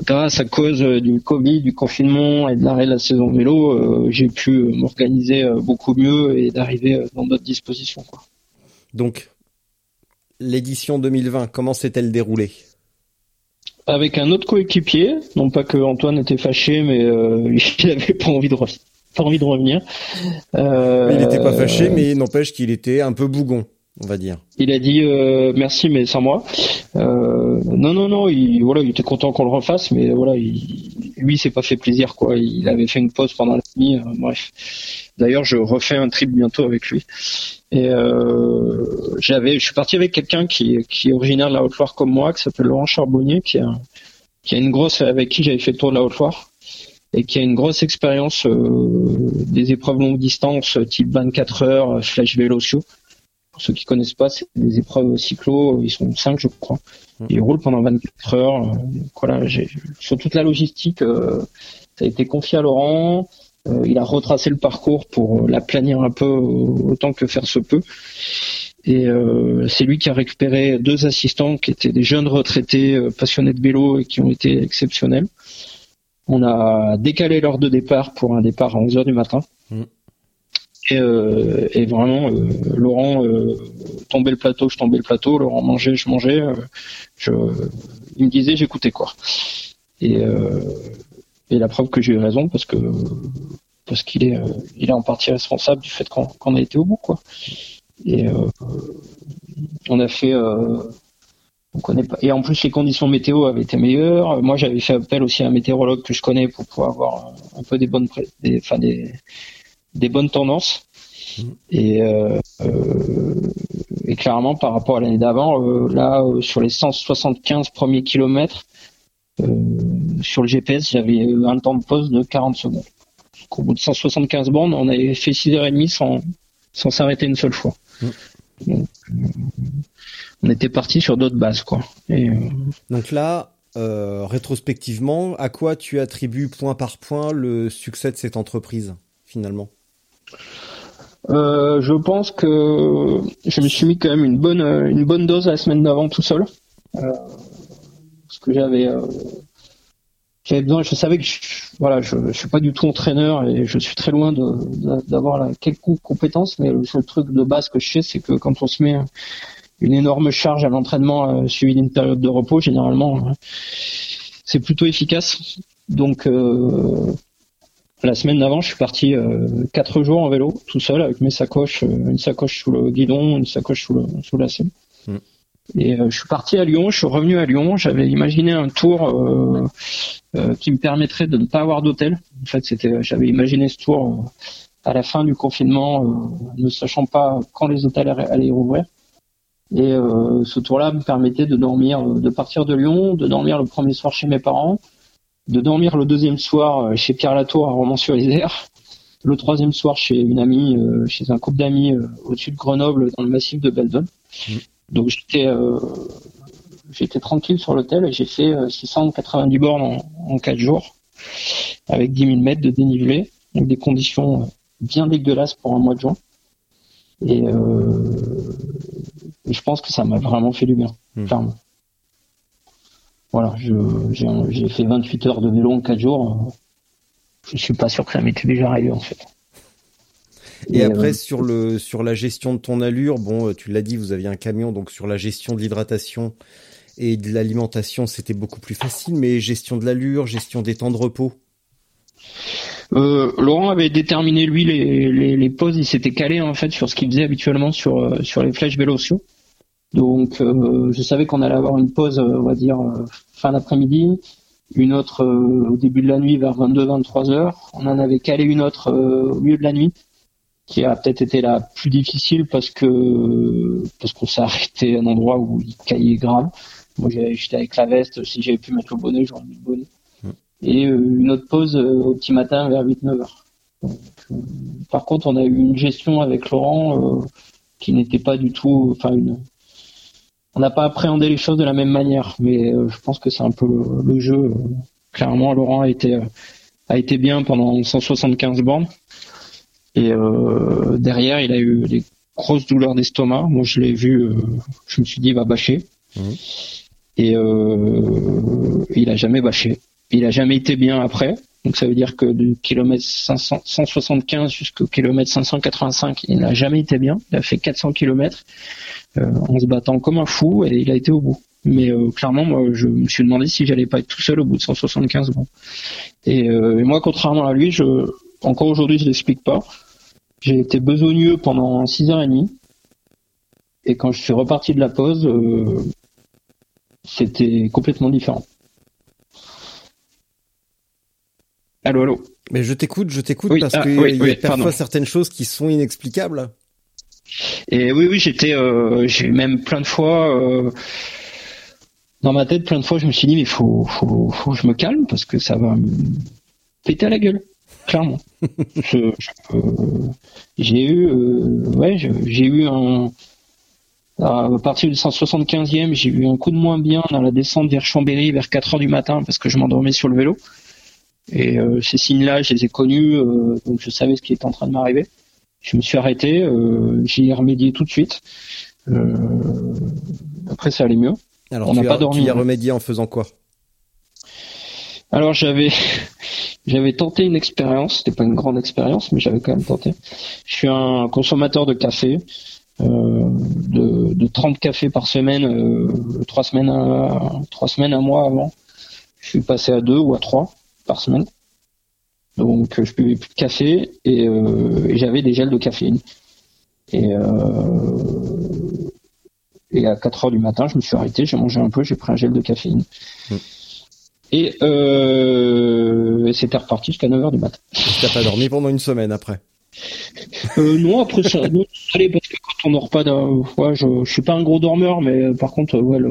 grâce à cause euh, du Covid, du confinement et de l'arrêt de la saison vélo, euh, j'ai pu euh, m'organiser beaucoup mieux et d'arriver dans d'autres dispositions. Donc, l'édition 2020, comment s'est-elle déroulée? Avec un autre coéquipier, non pas que Antoine était fâché, mais (laughs) il n'avait pas envie de pas envie de revenir. il n'était pas fâché, mais n'empêche qu'il était un peu bougon on va dire. Il a dit euh, merci mais sans moi. Euh, non non non, il voilà, il était content qu'on le refasse, mais voilà, il, lui s'est pas fait plaisir quoi. Il avait fait une pause pendant la nuit. bref. D'ailleurs, je refais un trip bientôt avec lui. Et j'avais, je suis parti avec quelqu'un qui, qui est originaire de la Haute-Loire comme moi, qui s'appelle Laurent Charbonnier, qui a, qui a une grosse, avec qui j'avais fait le tour de la Haute-Loire et qui a une grosse expérience des épreuves longue distance, type 24 heures, flash vélocio. Pour ceux qui connaissent pas, c'est des épreuves cyclo, ils sont cinq, je crois. Mm. Ils roulent pendant 24 heures. Euh, voilà, sur toute la logistique, euh, ça a été confié à Laurent. Euh, il a retracé le parcours pour la planir un peu autant que faire se peut. Et c'est lui qui a récupéré deux assistants qui étaient des jeunes retraités passionnés de vélo et qui ont été exceptionnels. On a décalé l'heure de départ pour un départ à 11h du matin. Mm. Euh, et, vraiment, euh, Laurent euh, tombait le plateau, je tombais le plateau. Laurent mangeait, je mangeais. je, il me disait, j'écoutais quoi. Et, et la preuve que j'ai eu raison parce que parce qu'il est il est en partie responsable du fait qu'on a été au bout quoi. Et on a fait on connaît pas. Et en plus, les conditions météo avaient été meilleures. Moi, j'avais fait appel aussi à un météorologue que je connais pour pouvoir avoir un peu des bonnes, des, enfin des, des bonnes tendances. Mmh. Et, euh, euh, et clairement, par rapport à l'année d'avant, euh, là, sur les 175 premiers kilomètres, sur le GPS, j'avais un temps de pause de 40 secondes. au bout de 175 bornes, on avait fait 6h30 sans, sans s'arrêter une seule fois. Mmh. On était parti sur d'autres bases, quoi. Et, Donc là, rétrospectivement, à quoi tu attribues point par point le succès de cette entreprise, finalement? Euh, je pense que je me suis mis quand même une bonne une bonne dose la semaine d'avant tout seul euh, parce que j'avais euh, j'avais besoin je savais que je, voilà je, suis pas du tout entraîneur et je suis très loin d'avoir la quelconque compétence mais le seul truc de base que je sais c'est que quand on se met une énorme charge à l'entraînement suivi d'une période de repos généralement c'est plutôt efficace donc la semaine d'avant, je suis parti euh, quatre jours en vélo, tout seul, avec mes sacoches, euh, une sacoche sous le guidon, une sacoche sous la selle. Mm. Et euh, je suis parti à Lyon, je suis revenu à Lyon. J'avais imaginé un tour qui me permettrait de ne pas avoir d'hôtel. En fait, c'était, j'avais imaginé ce tour à la fin du confinement, ne sachant pas quand les hôtels allaient rouvrir. Et ce tour-là me permettait de dormir, de partir de Lyon, de dormir le premier soir chez mes parents, de dormir le deuxième soir euh, chez Pierre Latour à Romans-sur-Isère, le troisième soir chez une amie, euh, chez un couple d'amis euh, au-dessus de Grenoble dans le massif de Beldon. Mmh. Donc j'étais j'étais tranquille sur l'hôtel et j'ai fait 690 bornes en, en 4 jours avec 10 000 mètres de dénivelé, avec des conditions bien dégueulasses pour un mois de juin. Et, je pense que ça m'a vraiment fait du bien, mmh. clairement. Voilà, j'ai fait 28 heures de vélo en 4 jours. Je suis pas sûr que ça m'était déjà arrivé en fait. Et, après euh, sur le sur la gestion de ton allure, bon, euh, tu l'as dit, vous aviez un camion, donc sur la gestion de l'hydratation et de l'alimentation, c'était beaucoup plus facile. Mais gestion de l'allure, gestion des temps de repos? Euh, Laurent avait déterminé lui les, les, les pauses, il s'était calé en fait sur ce qu'il faisait habituellement sur sur les flèches vélociaux. Donc euh, je savais qu'on allait avoir une pause, euh, on va dire, euh, fin d'après-midi, une autre au début de la nuit vers 22-23 heures. On en avait calé une autre au milieu de la nuit, qui a peut-être été la plus difficile parce que parce qu'on s'est arrêté à un endroit où il caillait grave. Moi j'étais avec la veste, si j'avais pu mettre le bonnet, j'aurais mis le bonnet. Mmh. Et une autre pause au petit matin vers 8-9 heures. par contre, on a eu une gestion avec Laurent qui n'était pas du tout, enfin une, on n'a pas appréhendé les choses de la même manière, mais euh, je pense que c'est un peu le, jeu. Clairement, Laurent a été euh, a été bien pendant 175 bornes. Et euh, derrière, il a eu des grosses douleurs d'estomac. Moi, je l'ai vu, je me suis dit, il va bâcher. Mmh. Et il a jamais bâché. Il a jamais été bien après. Donc ça veut dire que du kilomètre 500, 175 jusqu'au kilomètre 585, il n'a jamais été bien. Il a fait 400 kilomètres. Euh, en se battant comme un fou et il a été au bout. Mais euh, clairement, moi, je me suis demandé si j'allais pas être tout seul au bout de 175 bon. Et, euh, et moi, contrairement à lui, je, encore aujourd'hui, je l'explique pas. J'ai été besogneux pendant 6h30. Et quand je suis reparti de la pause, euh, c'était complètement différent. Allô, allô. Mais je t'écoute, je t'écoute Oui, parce ah, que oui, il y a oui, parfois pardon. certaines choses qui sont inexplicables. Et oui, oui, j'étais, euh, j'ai même plein de fois euh, dans ma tête, plein de fois, je me suis dit mais faut, faut, faut que je me calme parce que ça va me péter à la gueule, clairement. J'ai eu, euh, ouais, j'ai eu un à partir du 175e, j'ai eu un coup de moins bien dans la descente vers Chambéry vers 4 heures du matin parce que je m'endormais sur le vélo. Et euh, ces signes-là, je les ai connus, euh, donc je savais ce qui était en train de m'arriver. Je me suis arrêté, euh, j'y ai remédié tout de suite. Après, ça allait mieux. Alors On tu, pas dormi, tu y as remédié en faisant quoi? Alors j'avais (laughs) j'avais tenté une expérience, c'était pas une grande expérience, mais j'avais quand même tenté. Je suis un consommateur de café, euh, de, de 30 cafés par semaine, euh, trois semaines à trois semaines un mois avant. Je suis passé à deux ou à trois par semaine. Donc je buvais plus de café et, euh, et j'avais des gels de caféine. Et, euh, et à 4 heures du matin, je me suis arrêté, j'ai mangé un peu, j'ai pris un gel de caféine. Et, euh, et c'était reparti jusqu'à 9h du matin. T'as pas dormi pendant une semaine après. Euh, non, après ça, non, allait parce que quand on dort pas, d'un- ouais, je, je suis pas un gros dormeur, mais euh, par contre, ouais, le,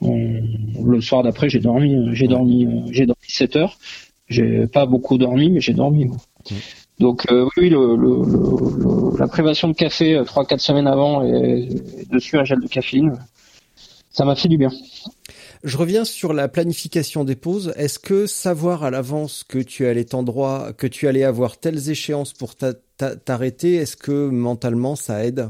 on- le soir d'après, j'ai dormi, euh, j'ai dormi, euh, j'ai dormi 7 heures. J'ai pas beaucoup dormi, mais j'ai dormi. moi. Donc euh, oui, le, le, le- le- la privation de café euh, trois, quatre semaines avant et, et dessus un gel de caféine, ça m'a fait du bien. Je reviens sur la planification des pauses. Est-ce que savoir à l'avance que tu allais que tu allais avoir telles échéances pour t'a- t'a- t'arrêter, est-ce que mentalement ça aide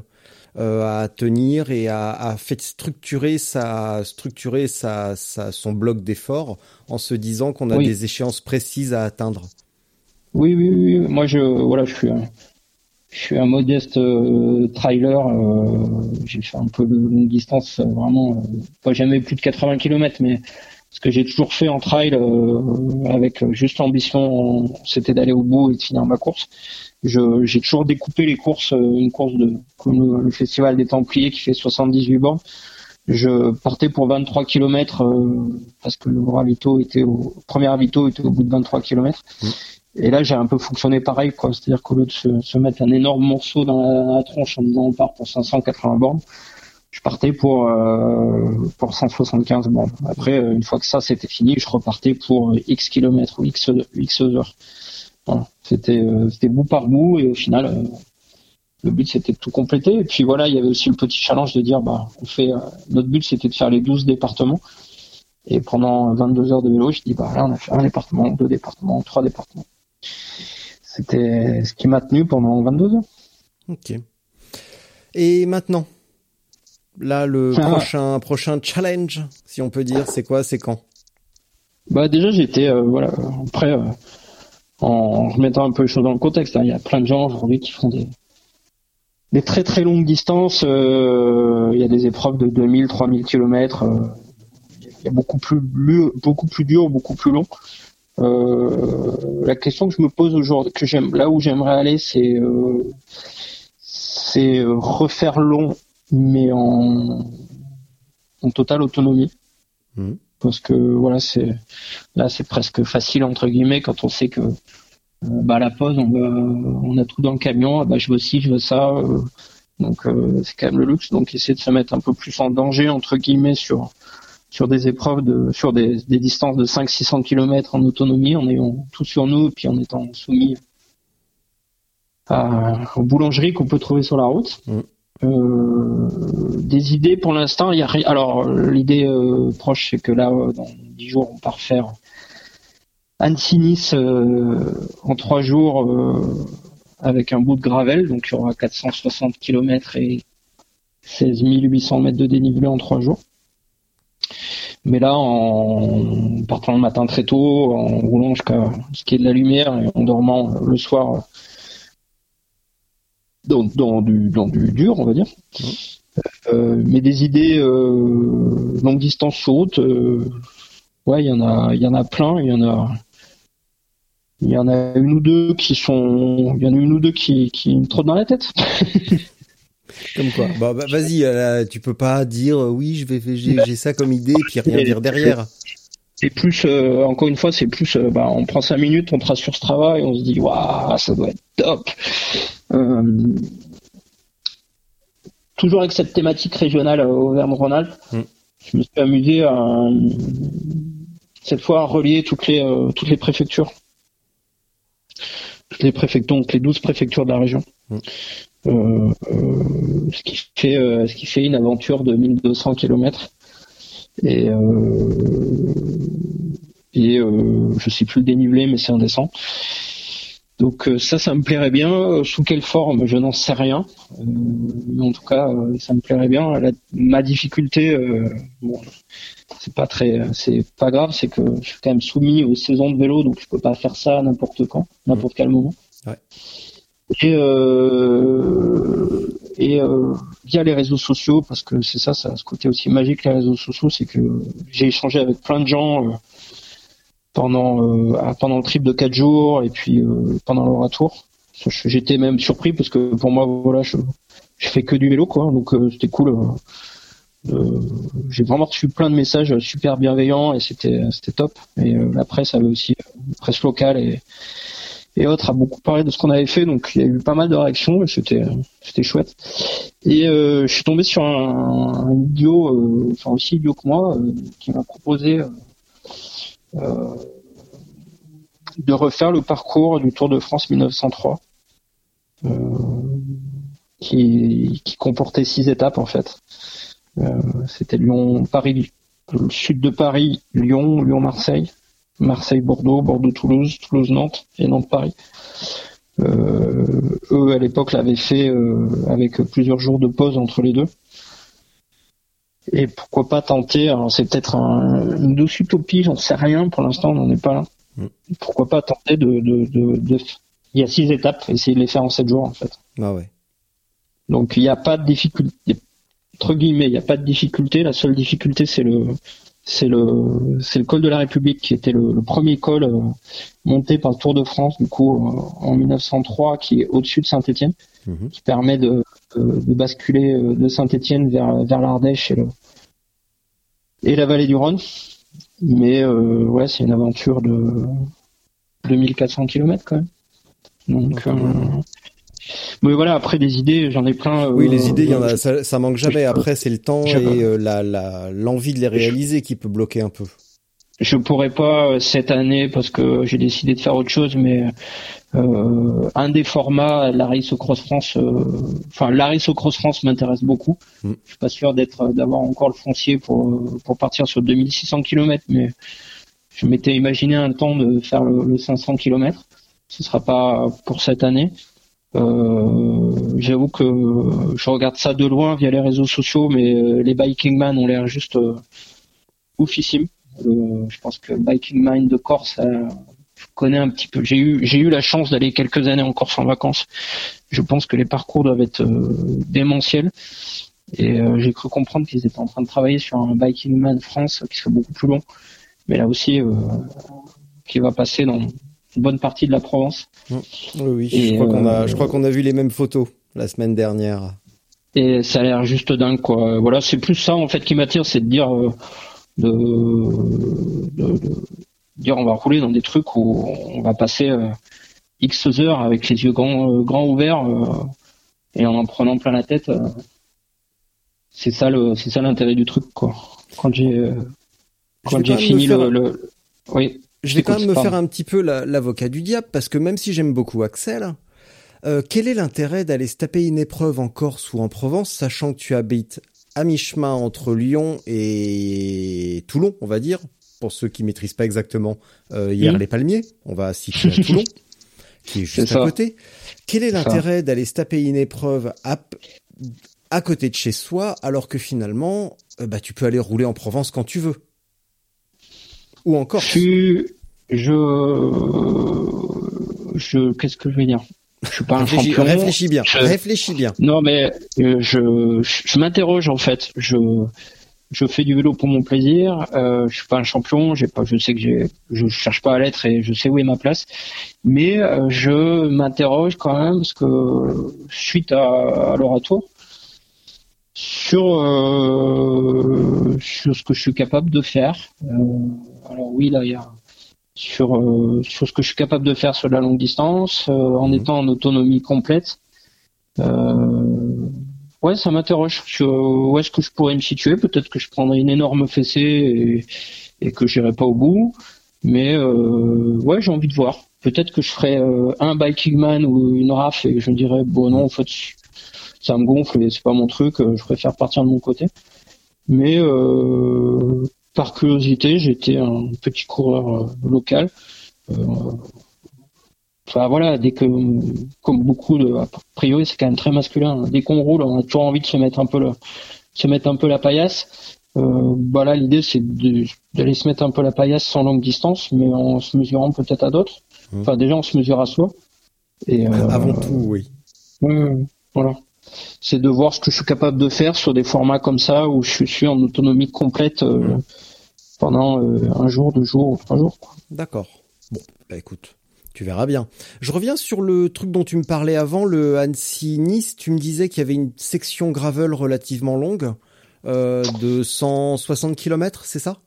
euh, à tenir et à, à fait structurer sa structurer sa, sa son bloc d'effort en se disant qu'on a Oui. des échéances précises à atteindre? Oui, oui, oui. oui. Moi, je, voilà, je suis un, je suis un modeste euh, trailer. euh, j'ai fait un peu de longue distance, euh, vraiment, euh, pas jamais plus de 80 km, mais ce que j'ai toujours fait en trail, euh, avec euh, juste l'ambition, c'était d'aller au bout et de finir ma course. J'ai toujours découpé les courses, une course de, comme le, festival des Templiers qui fait 78 bornes. Je partais pour 23 km parce que le ravito était au, premier ravito était au bout de 23 km. Et là, j'ai un peu fonctionné pareil, quoi. C'est-à-dire qu'au lieu de se, se mettre un énorme morceau dans la, dans la tronche en disant on part pour 580 bornes, je partais pour euh, pour 175 bornes. Après, euh, une fois que ça c'était fini, je repartais pour euh, X kilomètres ou X X heures. Voilà. C'était euh, c'était bout par bout et au final, euh, le but c'était de tout compléter. Et puis voilà, il y avait aussi le petit challenge de dire bah on fait. notre but c'était de faire les 12 départements. Et pendant 22 heures de vélo, je dis bah là on a fait un département, deux départements, trois départements. C'était ce qui m'a tenu pendant 22 heures. Ok. Et maintenant, là le Ah. prochain prochain challenge, si on peut dire, c'est quoi, c'est quand? Bah déjà j'étais euh, voilà après euh, en remettant un peu les choses dans le contexte. hein, Il y a plein de gens aujourd'hui qui font des des très très longues distances. euh, il y a des épreuves de 2000, 3000 kilomètres. euh, il y a beaucoup plus lu- beaucoup plus dur, beaucoup plus long. Euh, la question que je me pose aujourd'hui, que j'aime, là où j'aimerais aller, c'est euh, c'est euh, refaire long, mais en en totale autonomie Mhm. parce que voilà c'est là c'est presque facile entre guillemets quand on sait que euh, bah à la pause on va, on a tout dans le camion ah bah je veux ci je veux ça euh, donc euh, c'est quand même le luxe donc essayer de se mettre un peu plus en danger entre guillemets sur sur des épreuves de sur des, des distances de 5 600 km en autonomie en ayant tout sur nous et puis en étant soumis à, aux boulangeries qu'on peut trouver sur la route Mhm. euh, des idées pour l'instant, il y a rien. Alors l'idée euh, proche, c'est que là, euh, dans dix jours, on part faire Annecy-Nice euh, en trois jours avec un bout de gravel, donc il y aura 460 km et 16 800 mètres de dénivelé en trois jours. Mais là, en partant le matin très tôt, en roulant jusqu'à ce qu'il y ait de la lumière et en dormant le soir dans, dans du, dans du dur, on va dire. Euh, mais des idées euh, longue distance sur route, euh, ouais, il y en a, il y en a plein. Il y en a, il y en a une ou deux qui sont, il y en a une ou deux qui, qui me trottent dans la tête. (laughs) Comme quoi Bah, bah, vas-y, euh, tu peux pas dire euh, oui, je vais j'ai j'ai ça comme idée et puis rien dire derrière. c'est plus, euh, encore une fois, c'est plus, euh, bah, on prend cinq minutes, on trace sur ce travail, on se dit, waouh, ça doit être top. Euh, toujours avec cette thématique régionale au Auvergne-Rhône-Alpes, Mm. je me suis amusé à cette fois à relier toutes les toutes les préfectures, toutes les préfectures, donc les 12 préfectures de la région. Mm. Euh, euh, ce qui fait euh, ce qui fait une aventure de 1200 km et et je sais plus le dénivelé mais c'est indécent. Donc ça ça me plairait bien. Sous quelle forme je n'en sais rien. Mais en tout cas ça me plairait bien. Ma difficulté bon c'est pas très c'est pas grave. C'est que je suis quand même soumis aux saisons de vélo donc je peux pas faire ça n'importe quand n'importe quel moment. Ouais. Et euh, et euh, via les réseaux sociaux parce que c'est ça ça a ce côté aussi magique les réseaux sociaux c'est que j'ai échangé avec plein de gens euh, pendant euh, pendant le trip de quatre jours et puis euh, pendant Je- j'étais même surpris parce que pour moi voilà je je fais que du vélo quoi. Donc euh, c'était cool j'ai vraiment reçu plein de messages super bienveillants et c'était c'était top. Et la presse avait aussi la presse locale et et autres a beaucoup parlé de ce qu'on avait fait donc il y a eu pas mal de réactions et c'était c'était chouette. Et euh, je suis tombé sur un, idiot euh, enfin aussi idiot que moi euh, qui m'a proposé euh, euh, de refaire le parcours du Tour de France 1903 euh, qui, qui comportait six étapes en fait. C'était Lyon Paris le sud de Paris Lyon Lyon Marseille Marseille Bordeaux Bordeaux Toulouse Toulouse Nantes et Nantes Paris euh, eux à l'époque l'avaient fait euh, avec plusieurs jours de pause entre les deux. Et pourquoi pas tenter alors C'est peut-être un, une douce utopie, j'en sais rien. Pour l'instant, on n'en est pas là. Mm. Pourquoi pas tenter de, de, de, de- Il y a six étapes, essayer de les faire en sept jours en fait. Ah ouais. Donc il n'y a pas de difficulté. Entre guillemets, il n'y a pas de difficulté. La seule difficulté, c'est le c'est le c'est le col de la République qui était le, le premier col euh, monté par le Tour de France du coup euh, en 1903 qui est au-dessus de Saint-Étienne Mhm. qui permet de, de, de basculer euh, de Saint-Étienne vers vers l'Ardèche et le et la vallée du Rhône. Mais euh, ouais, c'est une aventure de 2400 km quand même. Donc, Euh, mais voilà, après des idées, j'en ai plein. euh, Oui, les idées, il y en a, je- ça, ça manque jamais. Après, c'est le temps et euh, la, la, l'envie de les réaliser qui peut bloquer un peu. Je pourrais pas euh, cette année parce que j'ai décidé de faire autre chose, mais euh, un des formats, la Race au Cross France, euh, enfin la Race au Cross France m'intéresse beaucoup. Mm. Je suis pas sûr d'être d'avoir encore le foncier pour euh, pour partir sur 2600 km, mais je m'étais imaginé un temps de faire le, le 500 km. Ce sera pas pour cette année. Euh, J'avoue que je regarde ça de loin via les réseaux sociaux, mais euh, les Biking Man ont l'air juste euh, oufissimes. Je pense que Biking Mind de Corse, je connais un petit peu. J'ai eu j'ai eu la chance d'aller quelques années en Corse en vacances. Je pense que les parcours doivent être démentiels. Et j'ai cru comprendre qu'ils étaient en train de travailler sur un Biking Man France qui serait beaucoup plus long, mais là aussi qui va passer dans bonne partie de la Provence. Oui, oui. Et, je crois qu'on a, euh, je crois qu'on a vu les mêmes photos la semaine dernière. Et ça a l'air juste dingue, quoi. Voilà, c'est plus ça en fait qui m'attire, c'est de dire, euh, de, de- de dire, on va rouler dans des trucs où on va passer euh, X heures avec les yeux grands, euh, grands ouverts euh, et en en prenant plein la tête. c'est ça le, c'est ça l'intérêt du truc, quoi. Quand j'ai, euh, quand j'ai fini faire- le, le, oui. Je vais quand même me faire un petit peu la- l'avocat du diable parce que même si j'aime beaucoup Axel, euh, quel est l'intérêt d'aller se taper une épreuve en Corse ou en Provence, sachant que tu habites à mi-chemin entre Lyon et Toulon, on va dire, pour ceux qui maîtrisent pas exactement euh, hier Mhm. les Palmiers, on va situer à Toulon, (laughs) qui est juste à côté. Quel est l'intérêt d'aller se taper une épreuve à, à côté de chez soi alors que finalement, euh, bah, tu peux aller rouler en Provence quand tu veux? Ou en Corse Tu, je, je, qu'est-ce que je vais dire? Je suis pas un Réfléchis, champion. réfléchis bien, Je- réfléchis bien. Non, mais euh, je, je, je m'interroge en fait. Je, je fais du vélo pour mon plaisir. Euh, je suis pas un champion. J'ai pas, je sais que j'ai, je cherche pas à l'être et je sais où est ma place. Mais euh, je m'interroge quand même parce que suite à, à l'oratoire sur euh, sur ce que je suis capable de faire. Euh, alors oui, là, il y a sur euh, sur ce que je suis capable de faire sur la longue distance, en mhm. étant en autonomie complète. ouais, ça m'interroge. Où est-ce que je pourrais me situer? Peut-être que je prendrais une énorme fessée et, et que j'irai pas au bout. Mais ouais, j'ai envie de voir. Peut-être que je ferais un biking man ou une RAF et je me dirais bon non, en fait, ça me gonfle et c'est pas mon truc. Je préfère partir de mon côté. Mais euh, par curiosité, j'étais un petit coureur euh, local. Euh, enfin voilà, dès que, comme beaucoup de, a priori, c'est quand même très masculin. Dès qu'on roule, on a toujours envie de se mettre un peu le, se mettre un peu la paillasse. Euh, bah l'idée c'est d'aller se mettre un peu la paillasse sans longue distance, mais en se mesurant peut-être à d'autres. Mmh. Enfin déjà on se mesure à soi. Et, Avant tout, oui. voilà c'est de voir ce que je suis capable de faire sur des formats comme ça où je suis en autonomie complète euh, pendant euh, un jour, deux jours ou trois jours. D'accord. Bon, bah écoute, tu verras bien. Je reviens sur le truc dont tu me parlais avant, le Annecy-Nice. Tu me disais qu'il y avait une section gravel relativement longue euh, de 160 km, c'est ça?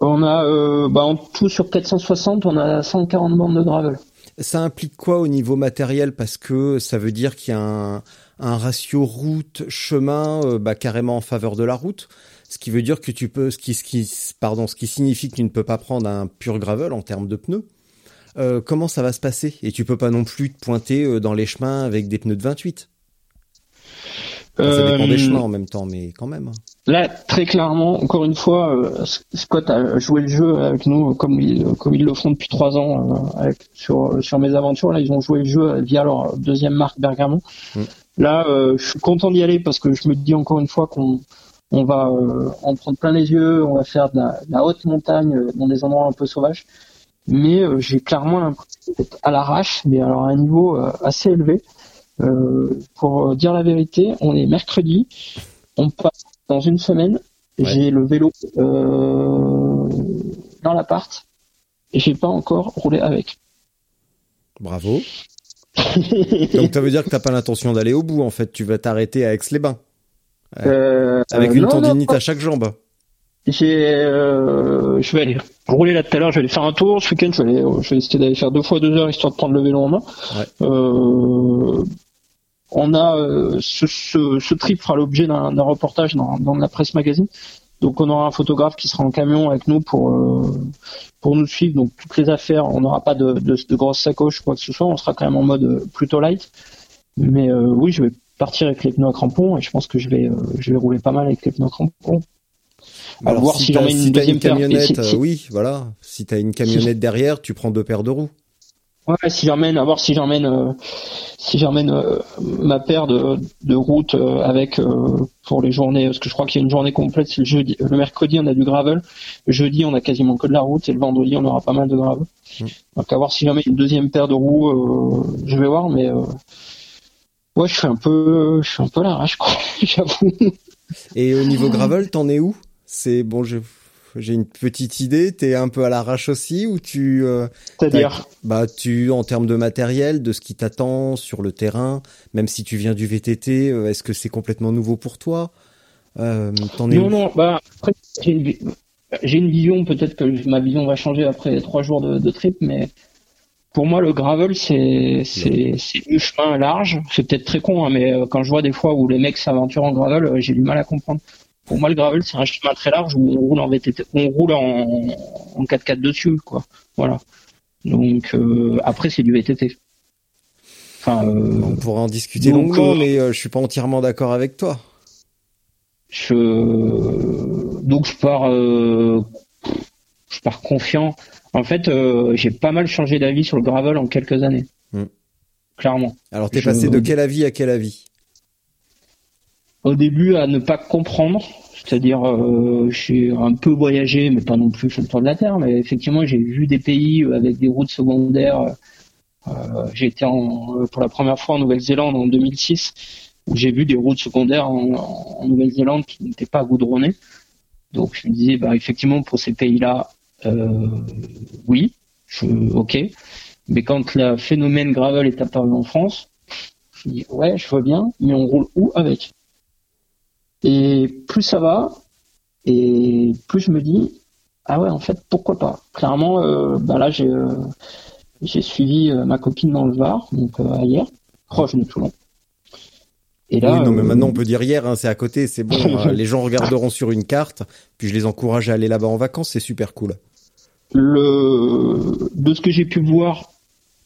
On a, bah, en tout sur 460, on a 140 bandes de gravel. Ça implique quoi au niveau matériel? Parce que ça veut dire qu'il y a un, un ratio route-chemin euh, bah, carrément en faveur de la route. Ce qui veut dire que tu peux, ce qui, ce qui, pardon, ce qui signifie que tu ne peux pas prendre un pur gravel en termes de pneus. Euh, comment ça va se passer? Et tu peux pas non plus te pointer euh, dans les chemins avec des pneus de 28. ça dépend des chemins en même temps, mais quand même. Là, très clairement, encore une fois, Scott a joué le jeu avec nous comme ils, comme ils le font depuis trois ans sur, sur mes aventures. Là, ils ont joué le jeu via leur deuxième marque Bergamo. Mm. Là, euh, je suis content d'y aller parce que je me dis encore une fois qu'on on va euh, en prendre plein les yeux, on va faire de la, haute montagne euh, dans des endroits un peu sauvages. Mais j'ai clairement l'impression d'être à l'arrache, mais alors à un niveau assez élevé. pour dire la vérité, on est mercredi, on passe dans une semaine, j'ai le vélo dans l'appart et j'ai pas encore roulé avec. Bravo. (laughs) Donc ça veut dire que t'as pas l'intention d'aller au bout en fait, tu vas t'arrêter à Aix-les-bains. Euh, avec une tendinite à chaque jambe. Euh, je vais aller rouler là tout à l'heure, je vais aller faire un tour ce week-end, je vais, aller, je vais essayer d'aller faire deux fois deux heures histoire de prendre le vélo en main. Euh, on a euh, ce, ce, ce, trip fera l'objet d'un reportage dans, dans la presse magazine. Donc on aura un photographe qui sera en camion avec nous pour euh, pour nous suivre. Donc toutes les affaires, on n'aura pas de, de, de grosses sacoches quoi que ce soit. On sera quand même en mode euh, plutôt light. Mais euh, oui, je vais partir avec les pneus à crampons et je pense que je vais je vais rouler pas mal avec les pneus à crampons. Alors voir si, j'en mets une deuxième camionnette, oui, voilà. Si t'as une camionnette derrière, tu prends deux paires de roues. Ouais, si j'emmène, à voir si j'emmène, euh, si j'emmène euh, ma paire de, de routes euh, avec pour les journées, parce que je crois qu'il y a une journée complète, c'est le jeudi, le mercredi on a du gravel, le jeudi on a quasiment que de la route et le vendredi on aura pas mal de gravel. Mm. Donc à voir si j'emmène une deuxième paire de roues, je vais voir, mais ouais, je suis un peu, je suis un peu à l'arrache, quoi, (laughs) j'avoue. Et au niveau (laughs) gravel, t'en es où? C'est bon, je j'ai une petite idée. T'es un peu à l'arrache aussi ou tu euh, C'est-à-dire Bah tu en termes de matériel, de ce qui t'attend sur le terrain, même si tu viens du VTT, euh, est-ce que c'est complètement nouveau pour toi? Euh, Non non, bah après, j'ai une, vision. Peut-être que ma vision va changer après trois jours de, trip, mais pour moi, le gravel, c'est c'est du chemin large. C'est peut-être très con, hein, mais euh, quand je vois des fois où les mecs s'aventurent en gravel, j'ai du mal à comprendre. Pour moi, le gravel, c'est un chemin très large où on roule en VTT, on roule en, en 4x4 dessus, quoi. Voilà. Donc euh, après, c'est du VTT. Enfin, euh, on pourra en discuter longuement, euh, mais je suis pas entièrement d'accord avec toi. Je donc je pars, je pars confiant. En fait, j'ai pas mal changé d'avis sur le gravel en quelques années. Hmm. Clairement. Alors, t'es passé de quel avis à quel avis? Au début à ne pas comprendre, c'est-à-dire euh, j'ai un peu voyagé, mais pas non plus sur le tour de la Terre, mais effectivement j'ai vu des pays avec des routes secondaires. Euh, j'ai été en, pour la première fois en Nouvelle-Zélande en 2006, où j'ai vu des routes secondaires en, Nouvelle-Zélande qui n'étaient pas goudronnées. Donc je me disais, bah, effectivement pour ces pays-là, euh, oui, ok. Mais quand le phénomène gravel est apparu en France, je me dis, ouais, je vois bien, mais on roule où avec? Et plus ça va, et plus je me dis, ah ouais, en fait, pourquoi pas Clairement, bah là, j'ai j'ai suivi ma copine dans le Var, donc hier, proche de Toulon. Et là, oui, non, mais maintenant on peut dire hier, hein, c'est à côté, c'est bon. (laughs) les gens regarderont sur une carte, puis je les encourage à aller là-bas en vacances, c'est super cool. Le de ce que j'ai pu voir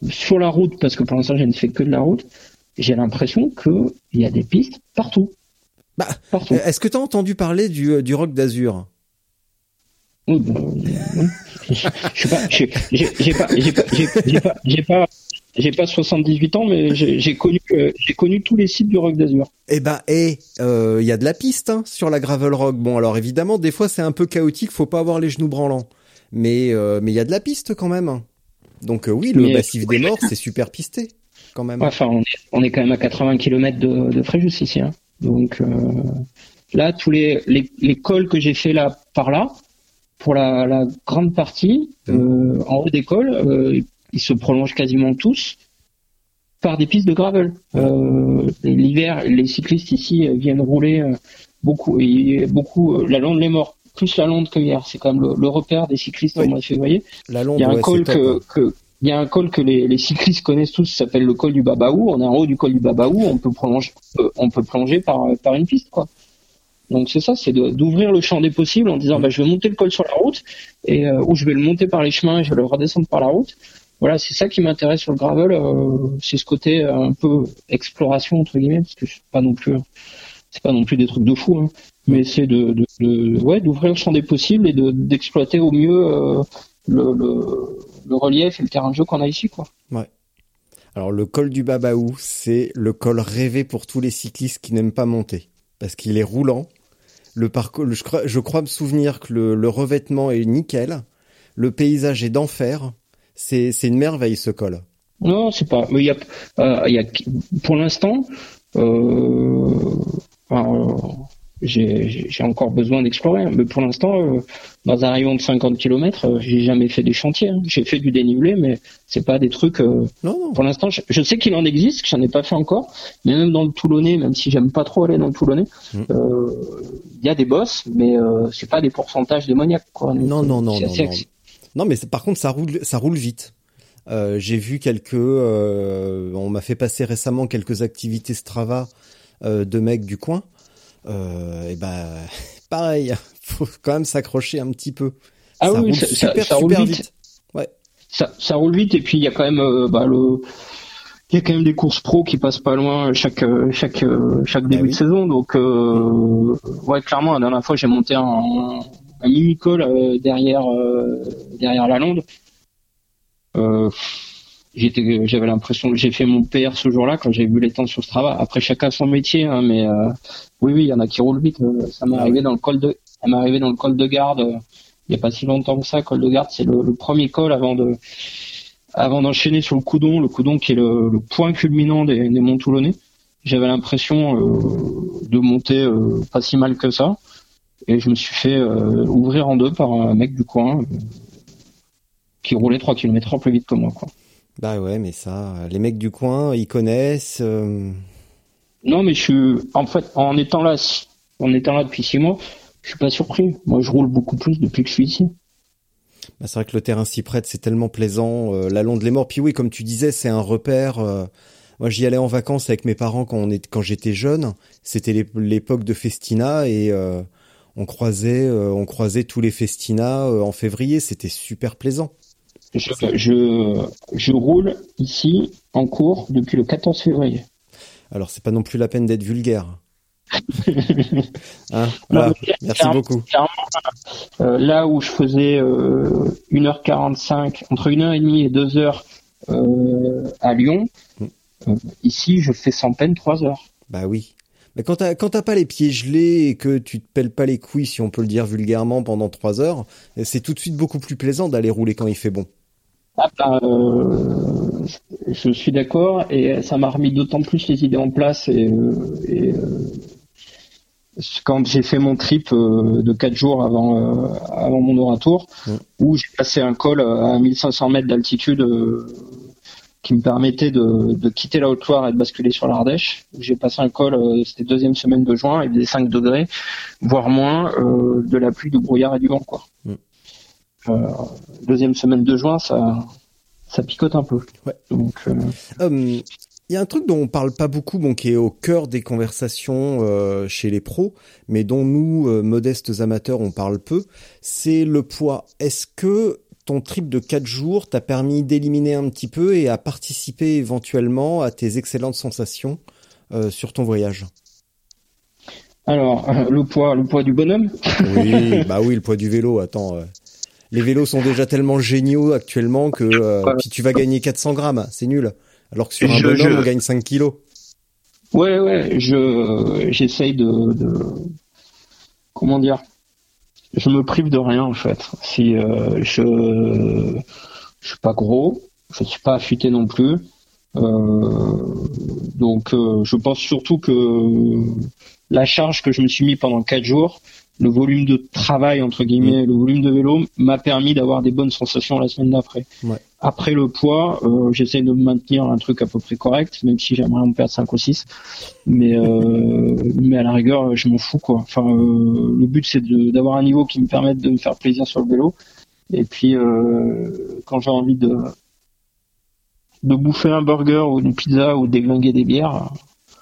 sur la route, parce que pour l'instant je ne fais que de la route, j'ai l'impression que il y a des pistes partout. Bah, est-ce que tu as entendu parler du, du rock d'Azur? Oui, je pas, j'ai pas, j'ai pas, j'ai pas, j'ai pas, j'ai pas 78 ans, mais j'ai connu, j'ai connu tous les sites du Rock d'Azur. Eh ben, et il y a de la piste hein, sur la gravel rock. Bon, alors évidemment, des fois c'est un peu chaotique, faut pas avoir les genoux branlants, mais mais il y a de la piste quand même. Donc oui, le massif des morts, c'est super pisté quand même. Enfin, on est, on est, quand même à 80 km de, de Fréjus ici. Hein. Donc là, tous les, les, les cols que j'ai fait là par là, pour la, la grande partie, mmh. euh, en haut des cols, euh, ils se prolongent quasiment tous par des pistes de gravel. Euh, L'hiver, les cyclistes ici viennent rouler euh, beaucoup, et beaucoup la Londe les morts, plus la Londe que hier. C'est quand même le, repère des cyclistes au mois de février. La Londe, il y a un col que, que, il y a un col que les, cyclistes connaissent tous, s'appelle le col du Babaou. On est en haut du col du Babaou, on peut prolonger, on peut plonger par, par une piste, quoi. Donc c'est ça, c'est d'ouvrir le champ des possibles en disant bah, je vais monter le col sur la route et euh, ou je vais le monter par les chemins et je vais le redescendre par la route. Voilà, c'est ça qui m'intéresse sur le gravel, euh, c'est ce côté euh, un peu exploration entre guillemets parce que c'est pas non plus c'est pas non plus des trucs de fou, hein, mais c'est de, de, de, ouais d'ouvrir le champ des possibles et d'exploiter au mieux euh, le, le, le, relief et le terrain de jeu qu'on a ici quoi. Ouais. Alors le col du Babaou, c'est le col rêvé pour tous les cyclistes qui n'aiment pas monter parce qu'il est roulant, le parcours, je, crois, je crois me souvenir que le, le, revêtement est nickel. Le paysage est d'enfer. C'est, une merveille ce col. Non, c'est pas. Il y a, euh, il y a pour l'instant, euh, j'ai encore besoin d'explorer. Hein. Mais pour l'instant, euh, dans un rayon de 50 km, euh, j'ai jamais fait des chantiers. Hein. J'ai fait du dénivelé, mais c'est pas des trucs. Euh, non, non. Pour l'instant, je, sais qu'il en existe, que j'en ai pas fait encore. Mais même dans le Toulonnais, même si j'aime pas trop aller dans le Toulonnais, mm. il euh, y a des bosses, mais c'est pas des pourcentages démoniaques. Quoi. non, non, non, non, non. Non, mais par contre, ça roule, ça roule vite. j'ai vu quelques. on m'a fait passer récemment quelques activités Strava de mecs du coin euh, et ben (laughs) pareil, (laughs) faut quand même s'accrocher un petit peu. Ah ça oui, roule ça, super, ça, roule vite. Ouais. Ça, ça, roule vite et puis il y a quand même euh, bah, le il y a quand même des courses pro qui passent pas loin chaque chaque chaque bah début de saison donc euh, ouais clairement la dernière fois j'ai monté un, un mini col euh, derrière euh, derrière la Londe euh, j'étais, j'avais l'impression j'ai fait mon PR ce jour-là quand j'ai vu les temps sur Strava. Après, chacun son métier, hein, mais euh, oui, oui, il y en a qui roulent vite. Euh, ça m'est ah arrivé dans le col de, ça m'est arrivé dans le col de garde. Euh, il n'y a pas si longtemps que ça. Col de garde, c'est le, le, premier col avant de, avant d'enchaîner sur le Coudon, le Coudon qui est le, le point culminant des, des Monts Toulonnais. J'avais l'impression de monter pas si mal que ça, et je me suis fait ouvrir en deux par un mec du coin qui roulait 3 km plus vite que moi, quoi. Bah ouais, mais ça, les mecs du coin, ils connaissent. Euh. Non, mais je suis, en fait, en étant là, en étant là depuis six mois, je suis pas surpris. Moi, je roule beaucoup plus depuis que je suis ici. Bah, c'est vrai que le terrain s'y prête, c'est tellement plaisant. Euh, la Londe les Morts, puis oui, comme tu disais, c'est un repère. Euh. moi, j'y allais en vacances avec mes parents quand on est, quand j'étais jeune. C'était l'époque de Festina et on croisait, on croisait tous les Festina en février. C'était super plaisant. Je, je, roule ici en cours depuis le 14 février. Alors, c'est pas non plus la peine d'être vulgaire. (laughs) hein Merci beaucoup. Euh, là où je faisais euh, 1h45, entre 1h30 et 2h euh, à Lyon, mm. euh, ici je fais sans peine 3 heures. Bah oui. Mais quand t'as quand t'as pas les pieds gelés et que tu te pelles pas les couilles, si on peut le dire vulgairement, pendant 3 heures, c'est tout de suite beaucoup plus plaisant d'aller rouler quand il fait bon. Ah bah, euh, je suis d'accord et ça m'a remis d'autant plus les idées en place et, euh, et euh, quand j'ai fait mon trip de 4 jours avant avant mon retour où j'ai passé un col à 1500 mètres d'altitude qui me permettait de, de quitter la Haute-Loire et de basculer sur l'Ardèche. J'ai passé un col, c'était deuxième semaine de juin, il faisait 5 degrés, voire moins, de la pluie, du brouillard et du vent. Quoi. Deuxième semaine de juin, ça, ça picote un peu. Ouais. Donc, il y a un truc dont on parle pas beaucoup, bon, qui est au cœur des conversations chez les pros, mais dont nous, modestes amateurs, on parle peu, c'est le poids. Est-ce que ton trip de 4 jours t'a permis d'éliminer un petit peu et à participer éventuellement à tes excellentes sensations euh, sur ton voyage? Alors, le poids, le poids du bonhomme Oui, (laughs) bah oui, le poids du vélo. Attends, euh, les vélos sont déjà tellement géniaux actuellement que euh, puis tu vas gagner 400 grammes, c'est nul. Alors que sur un bonhomme, on gagne 5 kilos. Ouais, ouais, je j'essaye de, de comment dire? Je me prive de rien en fait. Si euh, je je suis pas gros, je suis pas affûté non plus. Euh, donc euh, je pense surtout que la charge que je me suis mis pendant quatre jours, le volume de travail entre guillemets, le volume de vélo m'a permis d'avoir des bonnes sensations la semaine d'après. Après le poids, euh, j'essaie de maintenir un truc à peu près correct, même si j'aimerais en perdre 5 ou 6. Mais euh, (laughs) mais à la rigueur, je m'en fous quoi. Enfin, euh, le but c'est d'avoir un niveau qui me permette de me faire plaisir sur le vélo. Et puis quand j'ai envie de de bouffer un burger ou une pizza ou déglinguer des bières,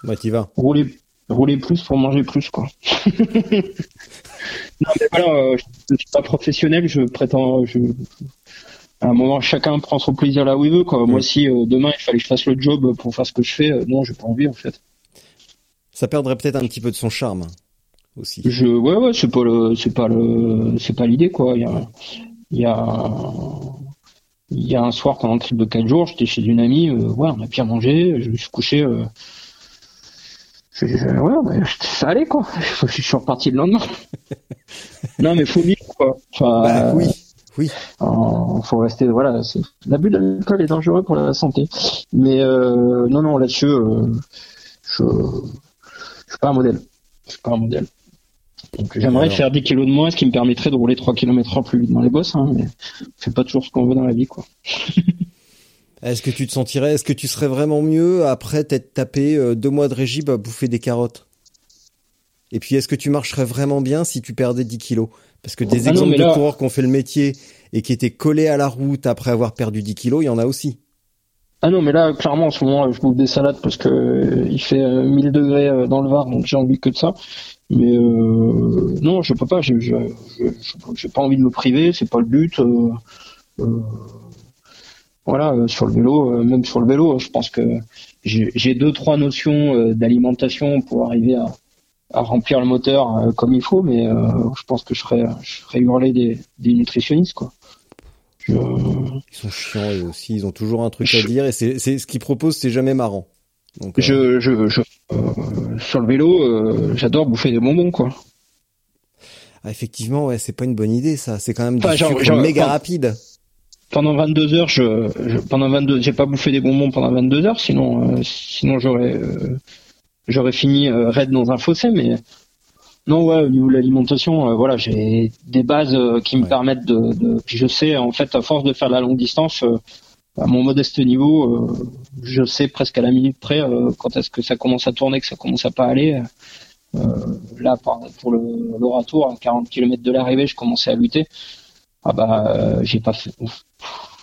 bah, y vas. Rouler rouler plus pour manger plus quoi. (laughs) non mais voilà, euh, je suis pas professionnel, je prétends, je, à un moment chacun prend son plaisir là où il veut quoi. Moi si euh, demain il fallait que je fasse le job pour faire ce que je fais, euh, non j'ai pas envie en fait. Ça perdrait peut-être un petit peu de son charme aussi. Je ouais ouais c'est pas le c'est pas le c'est pas l'idée quoi. Il y a il y a il y a un soir pendant le trip de 4 jours, j'étais chez une amie, ouais, on a bien mangé, je me suis couché, ouais, ça allait quoi. Je suis reparti le lendemain. (laughs) non, mais faut vivre quoi. Enfin, bah, oui, oui. faut rester, voilà. L'abus de l'alcool est dangereux pour la santé. Mais euh, non, non, là-dessus, euh, je, je suis pas un modèle. Je suis pas un modèle. Donc j'aimerais faire 10 kilos de moins, ce qui me permettrait de rouler 3 km plus vite dans les bosses, hein, mais c'est pas toujours ce qu'on veut dans la vie, quoi. (laughs) Est-ce que tu te sentirais, est-ce que tu serais vraiment mieux après t'être tapé euh, deux mois de régime à bouffer des carottes? Et puis est-ce que tu marcherais vraiment bien si tu perdais 10 kilos? Parce que des ah exemples de coureurs qui ont fait le métier et qui étaient collés à la route après avoir perdu 10 kilos, il y en a aussi. Ah non, mais là, clairement, en ce moment, je bouffe des salades parce que euh, il fait 1000 euh, degrés dans le Var, donc j'ai envie que de ça. Mais non, je peux pas. Je j'ai pas envie de me priver. C'est pas le but voilà, euh, sur le vélo, euh, même sur le vélo, je pense que j'ai deux trois notions euh, d'alimentation pour arriver à, remplir le moteur comme il faut, mais je pense que je serais, je serais hurlé des, des nutritionnistes quoi. Ils sont chiants eux aussi, ils ont toujours un truc à dire et c'est ce qu'ils proposent, c'est jamais marrant. Donc, je, je, je sur le vélo, j'adore bouffer des bonbons quoi. Ah, effectivement, ouais, c'est pas une bonne idée ça. C'est quand même du sucre méga rapide pendant 22 heures, je, je pendant 22, j'ai pas bouffé des bonbons pendant 22 heures, sinon, euh, sinon j'aurais, euh, j'aurais fini euh, raide dans un fossé. Mais non, ouais, au niveau de l'alimentation, voilà, j'ai des bases qui me permettent de, de, Puis je sais, en fait, à force de faire de la longue distance, à mon modeste niveau, je sais presque à la minute près quand est-ce que ça commence à tourner, que ça commence à pas aller. là, pour retour, à 40 km de l'arrivée, je commençais à lutter ah bah j'ai pas fait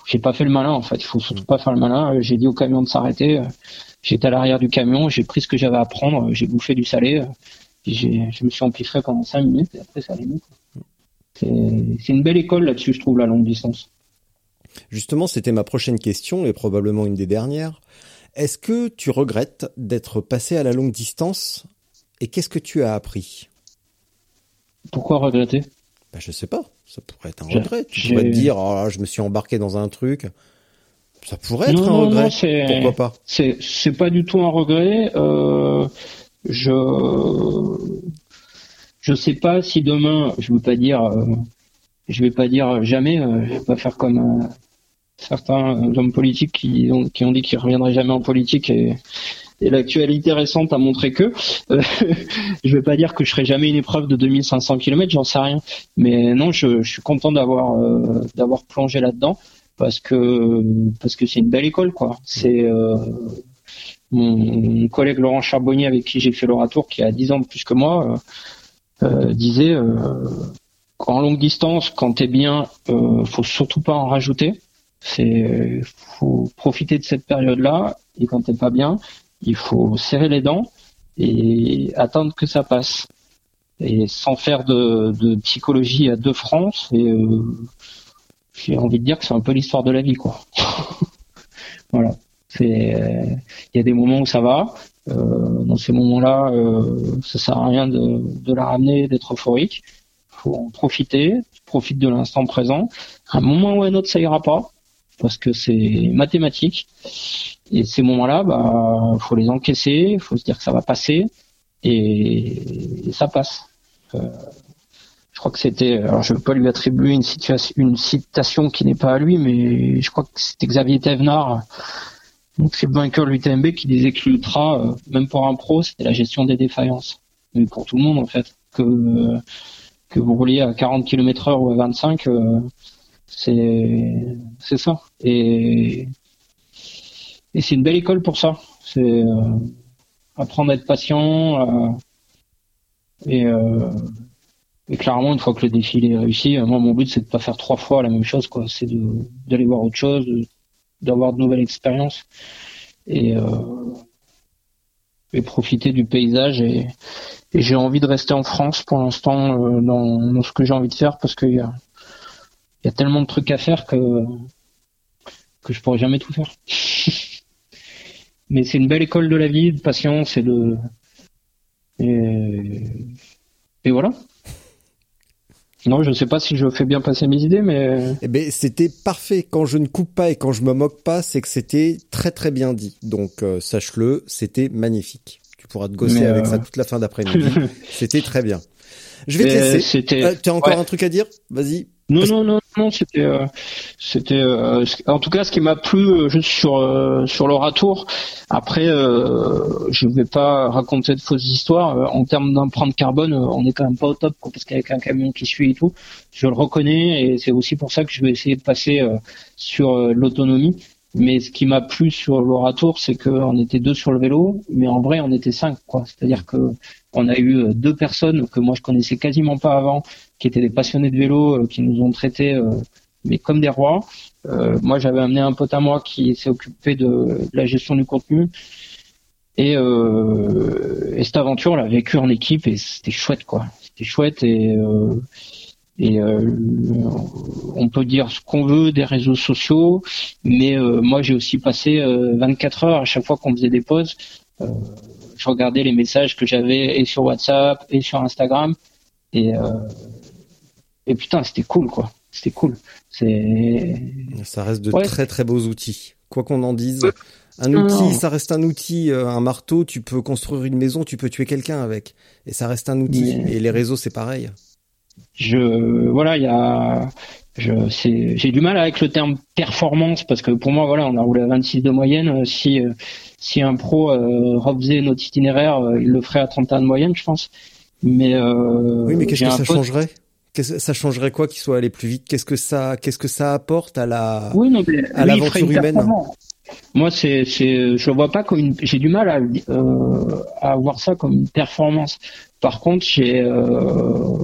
j'ai pas fait le malin en fait. Il faut surtout pas faire le malin. J'ai dit au camion de s'arrêter. J'étais à l'arrière du camion. J'ai pris ce que j'avais à prendre. J'ai bouffé du salé. Je me suis empiffré pendant 5 minutes et après ça allait mieux. C'est une belle école là-dessus, je trouve, la longue distance. Justement, c'était ma prochaine question et probablement une des dernières. Est-ce que tu regrettes d'être passé à la longue distance et qu'est-ce que tu as appris? Pourquoi regretter? Bah, Je sais pas. Ça pourrait être un regret. Tu pourrais te dire, oh, je me suis embarqué dans un truc. Ça pourrait être un regret. Pourquoi pas? C'est c'est pas du tout un regret. Euh, je je sais pas si demain, je veux pas dire, euh, je vais pas dire jamais. Euh, je vais pas faire comme euh, certains hommes politiques qui ont qui ont dit qu'ils reviendraient jamais en politique et et l'actualité récente a montré que euh, (laughs) je vais pas dire que je ferai jamais une épreuve de 2500 km, j'en sais rien, mais non, je, suis content d'avoir euh, d'avoir plongé là-dedans parce que parce que c'est une belle école quoi. C'est euh, mon, collègue Laurent Charbonnier avec qui j'ai fait l'oratour qui a 10 ans de plus que moi disait en longue distance, quand t'es bien, euh, faut surtout pas en rajouter. C'est faut profiter de cette période-là. Et quand t'es pas bien, il faut serrer les dents et attendre que ça passe. Et sans faire de, de psychologie à deux francs, et euh, j'ai envie de dire que c'est un peu l'histoire de la vie, quoi. (laughs) voilà. Il y a des moments où ça va. Euh, dans ces moments-là, euh, ça sert à rien de, de la ramener, d'être euphorique. Faut en profiter, profite de l'instant présent. À un moment ou à un autre, ça ira pas parce que c'est mathématique. Et ces moments-là, bah, faut les encaisser, faut se dire que ça va passer, et, ça passe. Euh, je crois que c'était, alors je veux pas lui attribuer une situation, une citation qui n'est pas à lui, mais je crois que c'était Xavier Thévenard, donc c'est vainqueur de l'UTMB qui disait que l'ultra, euh, même pour un pro, c'était la gestion des défaillances. Mais pour tout le monde en fait, que que vous rouliez à 40 km heure ou à 25, euh, c'est c'est ça. Et et c'est une belle école pour ça. C'est euh, apprendre à être patient. Euh, et, euh, et, clairement, une fois que le défilé est réussi, moi, mon but, c'est de pas faire trois fois la même chose. quoi. C'est d'aller voir autre chose, d'avoir de nouvelles expériences. Et, et profiter du paysage. Et, et j'ai envie de rester en France pour l'instant dans, dans, ce que j'ai envie de faire parce qu'il y a, y a tellement de trucs à faire que, que je pourrais jamais tout faire. (laughs) Mais c'est une belle école de la vie, de patience et de. Et, et voilà. Non, je ne sais pas si je fais bien passer mes idées, mais. Eh ben, c'était parfait. Quand je ne coupe pas et quand je me moque pas, c'est que c'était très très bien dit. Donc, euh, sache-le, c'était magnifique. Tu pourras te gosser avec ça euh, toute la fin d'après-midi. (laughs) c'était très bien. Je vais te laisser. Euh, tu as encore un truc à dire? Vas-y. Non, non, non, non, c'était, euh, c'était, euh, en tout cas, ce qui m'a plu euh, juste sur sur le ratour. Après, je ne vais pas raconter de fausses histoires. En termes d'empreinte carbone, on est quand même pas au top, parce qu'avec un camion qui suit et tout, je le reconnais, et c'est aussi pour ça que je vais essayer de passer sur l'autonomie. Mais ce qui m'a plu sur l'oratour, c'est qu'on était deux sur le vélo, mais en vrai, on était cinq, quoi. C'est-à-dire que on a eu euh, deux personnes que moi je connaissais quasiment pas avant, qui étaient des passionnés de vélo, euh, qui nous ont traités euh, mais comme des rois. moi, j'avais amené un pote à moi qui s'est occupé de, la gestion du contenu. Et, et cette aventure, on l'a vécue en équipe et c'était chouette, quoi. C'était chouette et et euh, on peut dire ce qu'on veut des réseaux sociaux, mais euh, moi j'ai aussi passé 24 euh, heures à chaque fois qu'on faisait des pauses. je regardais les messages que j'avais et sur WhatsApp et sur Instagram et et putain c'était cool quoi. C'était cool. C'est ça reste de très très beaux outils. Quoi qu'on en dise. Un outil, ça reste un outil, un marteau, tu peux construire une maison, tu peux tuer quelqu'un avec. Et ça reste un outil. Et les réseaux, c'est pareil je voilà il y a je j'ai du mal avec le terme performance parce que pour moi voilà on a roulé à 26 de moyenne si si un pro euh, refaisait notre itinéraire euh, il le ferait à 31 de moyenne je pense mais euh, oui mais qu'est-ce que ça changerait? Ça changerait quoi qu'il soit allé plus vite? Qu'est-ce que ça, qu'est-ce que ça apporte à la, oui, non, à l'aventure humaine? Moi, c'est, c'est, je vois pas comme une, j'ai du mal à, euh, à voir ça comme une performance. Par contre, j'ai, euh,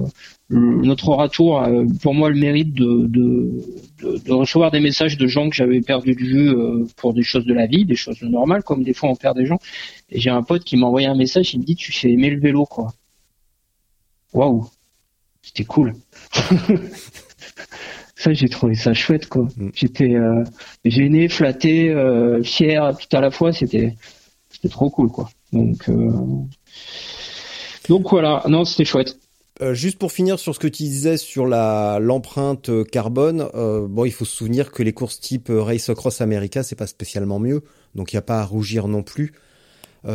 notre retour a pour moi le mérite de, de, de, recevoir des messages de gens que j'avais perdu de vue euh, pour des choses de la vie, des choses normales, comme des fois on perd des gens. Et j'ai un pote qui m'a envoyé un message, il me dit tu sais aimer le vélo quoi. Waouh, c'était cool. (laughs) ça j'ai trouvé ça chouette quoi. Mm. J'étais euh, gêné, flatté, euh, fier tout à la fois. C'était c'était trop cool quoi. Donc donc voilà, non c'était chouette. Euh, juste pour finir sur ce que tu disais sur la l'empreinte euh, carbone, euh, bon, il faut se souvenir que les courses type Race Across America, c'est pas spécialement mieux, donc il n'y a pas à rougir non plus,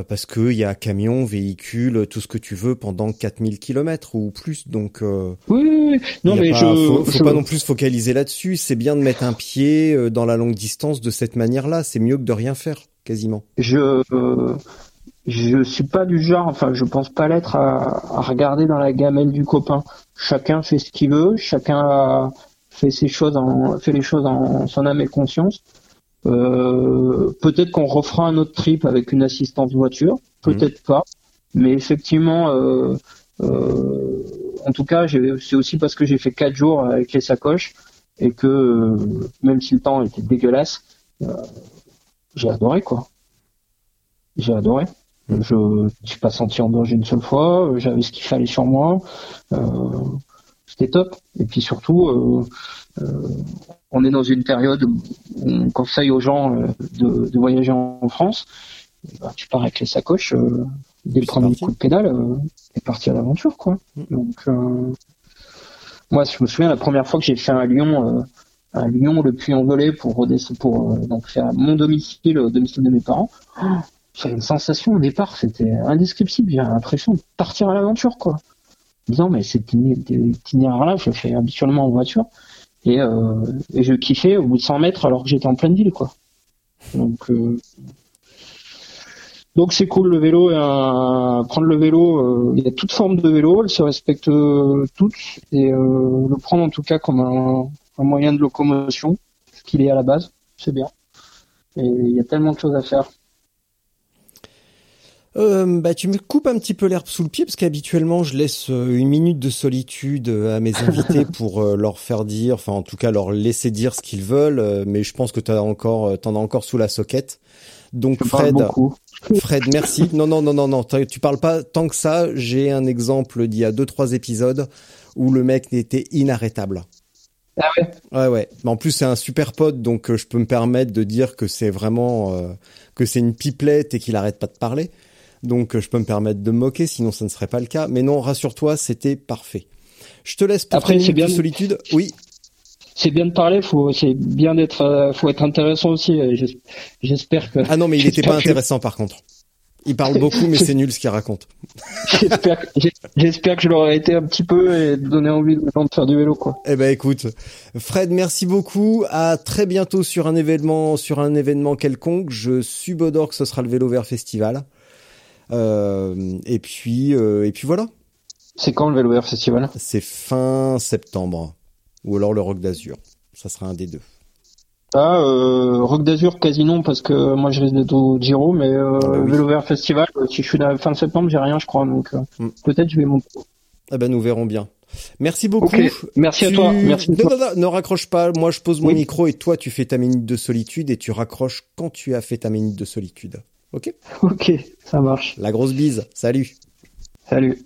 parce que il y a camion, véhicule, tout ce que tu veux pendant 4000 km ou plus, donc. oui, oui, non mais je, faut, faut pas non plus se focaliser là-dessus. C'est bien de mettre un pied dans la longue distance de cette manière-là. C'est mieux que de rien faire, quasiment. Je je suis pas du genre, enfin je pense pas l'être à, regarder dans la gamelle du copain. Chacun fait ce qu'il veut, chacun fait ses choses en, fait les choses en son âme et conscience. Euh, peut-être qu'on refera un autre trip avec une assistance voiture, peut-être mhm. pas, mais effectivement, euh, euh, en tout cas, c'est aussi parce que j'ai fait quatre jours avec les sacoches et que euh, même si le temps était dégueulasse, euh, j'ai adoré quoi. J'ai adoré. Mm. Je ne suis pas senti en danger une seule fois. J'avais ce qu'il fallait sur moi. C'était top. Et puis surtout, on est dans une période où on conseille aux gens de, voyager en France. Bah, tu pars avec les sacoches dès le premier coup de pédale euh, et parti à l'aventure quoi. Mm. Donc euh, moi je me souviens la première fois que j'ai fait un Lyon euh, un Lyon le puy en pour redescendre pour donc faire mon domicile au domicile de mes parents. (gasps) J'avais une sensation au départ, c'était indescriptible. J'ai l'impression de partir à l'aventure, quoi. Disant, mais cet itinéraire-là, je le fais habituellement en voiture. Et, et je kiffais au bout de 100 mètres alors que j'étais en pleine ville, quoi. Donc, donc c'est cool le vélo, et prendre le vélo, euh, il y a toute forme de vélo, elles se respectent euh, toutes et euh, le prendre en tout cas comme un, moyen de locomotion, ce qu'il est à la base, c'est bien. Et il y a tellement de choses à faire. Bah, tu me coupes un petit peu l'herbe sous le pied parce qu'habituellement je laisse une minute de solitude à mes invités (laughs) pour leur faire dire, enfin en tout cas leur laisser dire ce qu'ils veulent, mais je pense que tu as encore, t'en as encore sous la soquette. Donc Fred, (laughs) Fred, merci. Non, non, non, non, non. Tu parles pas tant que ça. J'ai un exemple d'il y a deux, trois épisodes où le mec n'était inarrêtable. Ah ouais? Ouais, ouais. Mais en plus, c'est un super pote, donc euh, je peux me permettre de dire que c'est vraiment euh, que c'est une pipelette et qu'il arrête pas de parler. Donc, euh, je peux me permettre de me moquer, sinon ça ne serait pas le cas. Mais non, rassure-toi, c'était parfait. Je te laisse pour Après, c'est bien solitude. Oui c'est bien de parler, faut c'est bien d'être, euh, faut être intéressant aussi. J'espère que. Ah non, mais il n'était pas intéressant par contre. Il parle beaucoup, mais (laughs) c'est nul ce qu'il raconte. J'espère que je l'aurais été un petit peu et donner envie de faire du vélo, quoi. Eh ben, écoute, Fred, merci beaucoup. À très bientôt sur un événement, sur un événement quelconque. Je subodore que ce sera le Vélo Vert Festival. Euh, et puis, euh, et puis voilà. C'est quand le Vert Festival? C'est fin septembre ou alors le Rock d'Azur. Ça sera un des deux. Ah, euh, Rock d'Azur, quasi non, parce que moi je risque d'être au Giro, mais euh, ah bah Vélo Vert Festival, si je suis la fin septembre, j'ai rien, je crois, donc euh, mm. peut-être je vais monter. Ah ben nous verrons bien. Merci beaucoup. Merci à toi. Merci non, non, non, ne raccroche pas. Moi, je pose mon micro et toi, tu fais ta minute de solitude et tu raccroches quand tu as fait ta minute de solitude. Ok? Ok, ça marche. La grosse bise. Salut. Salut.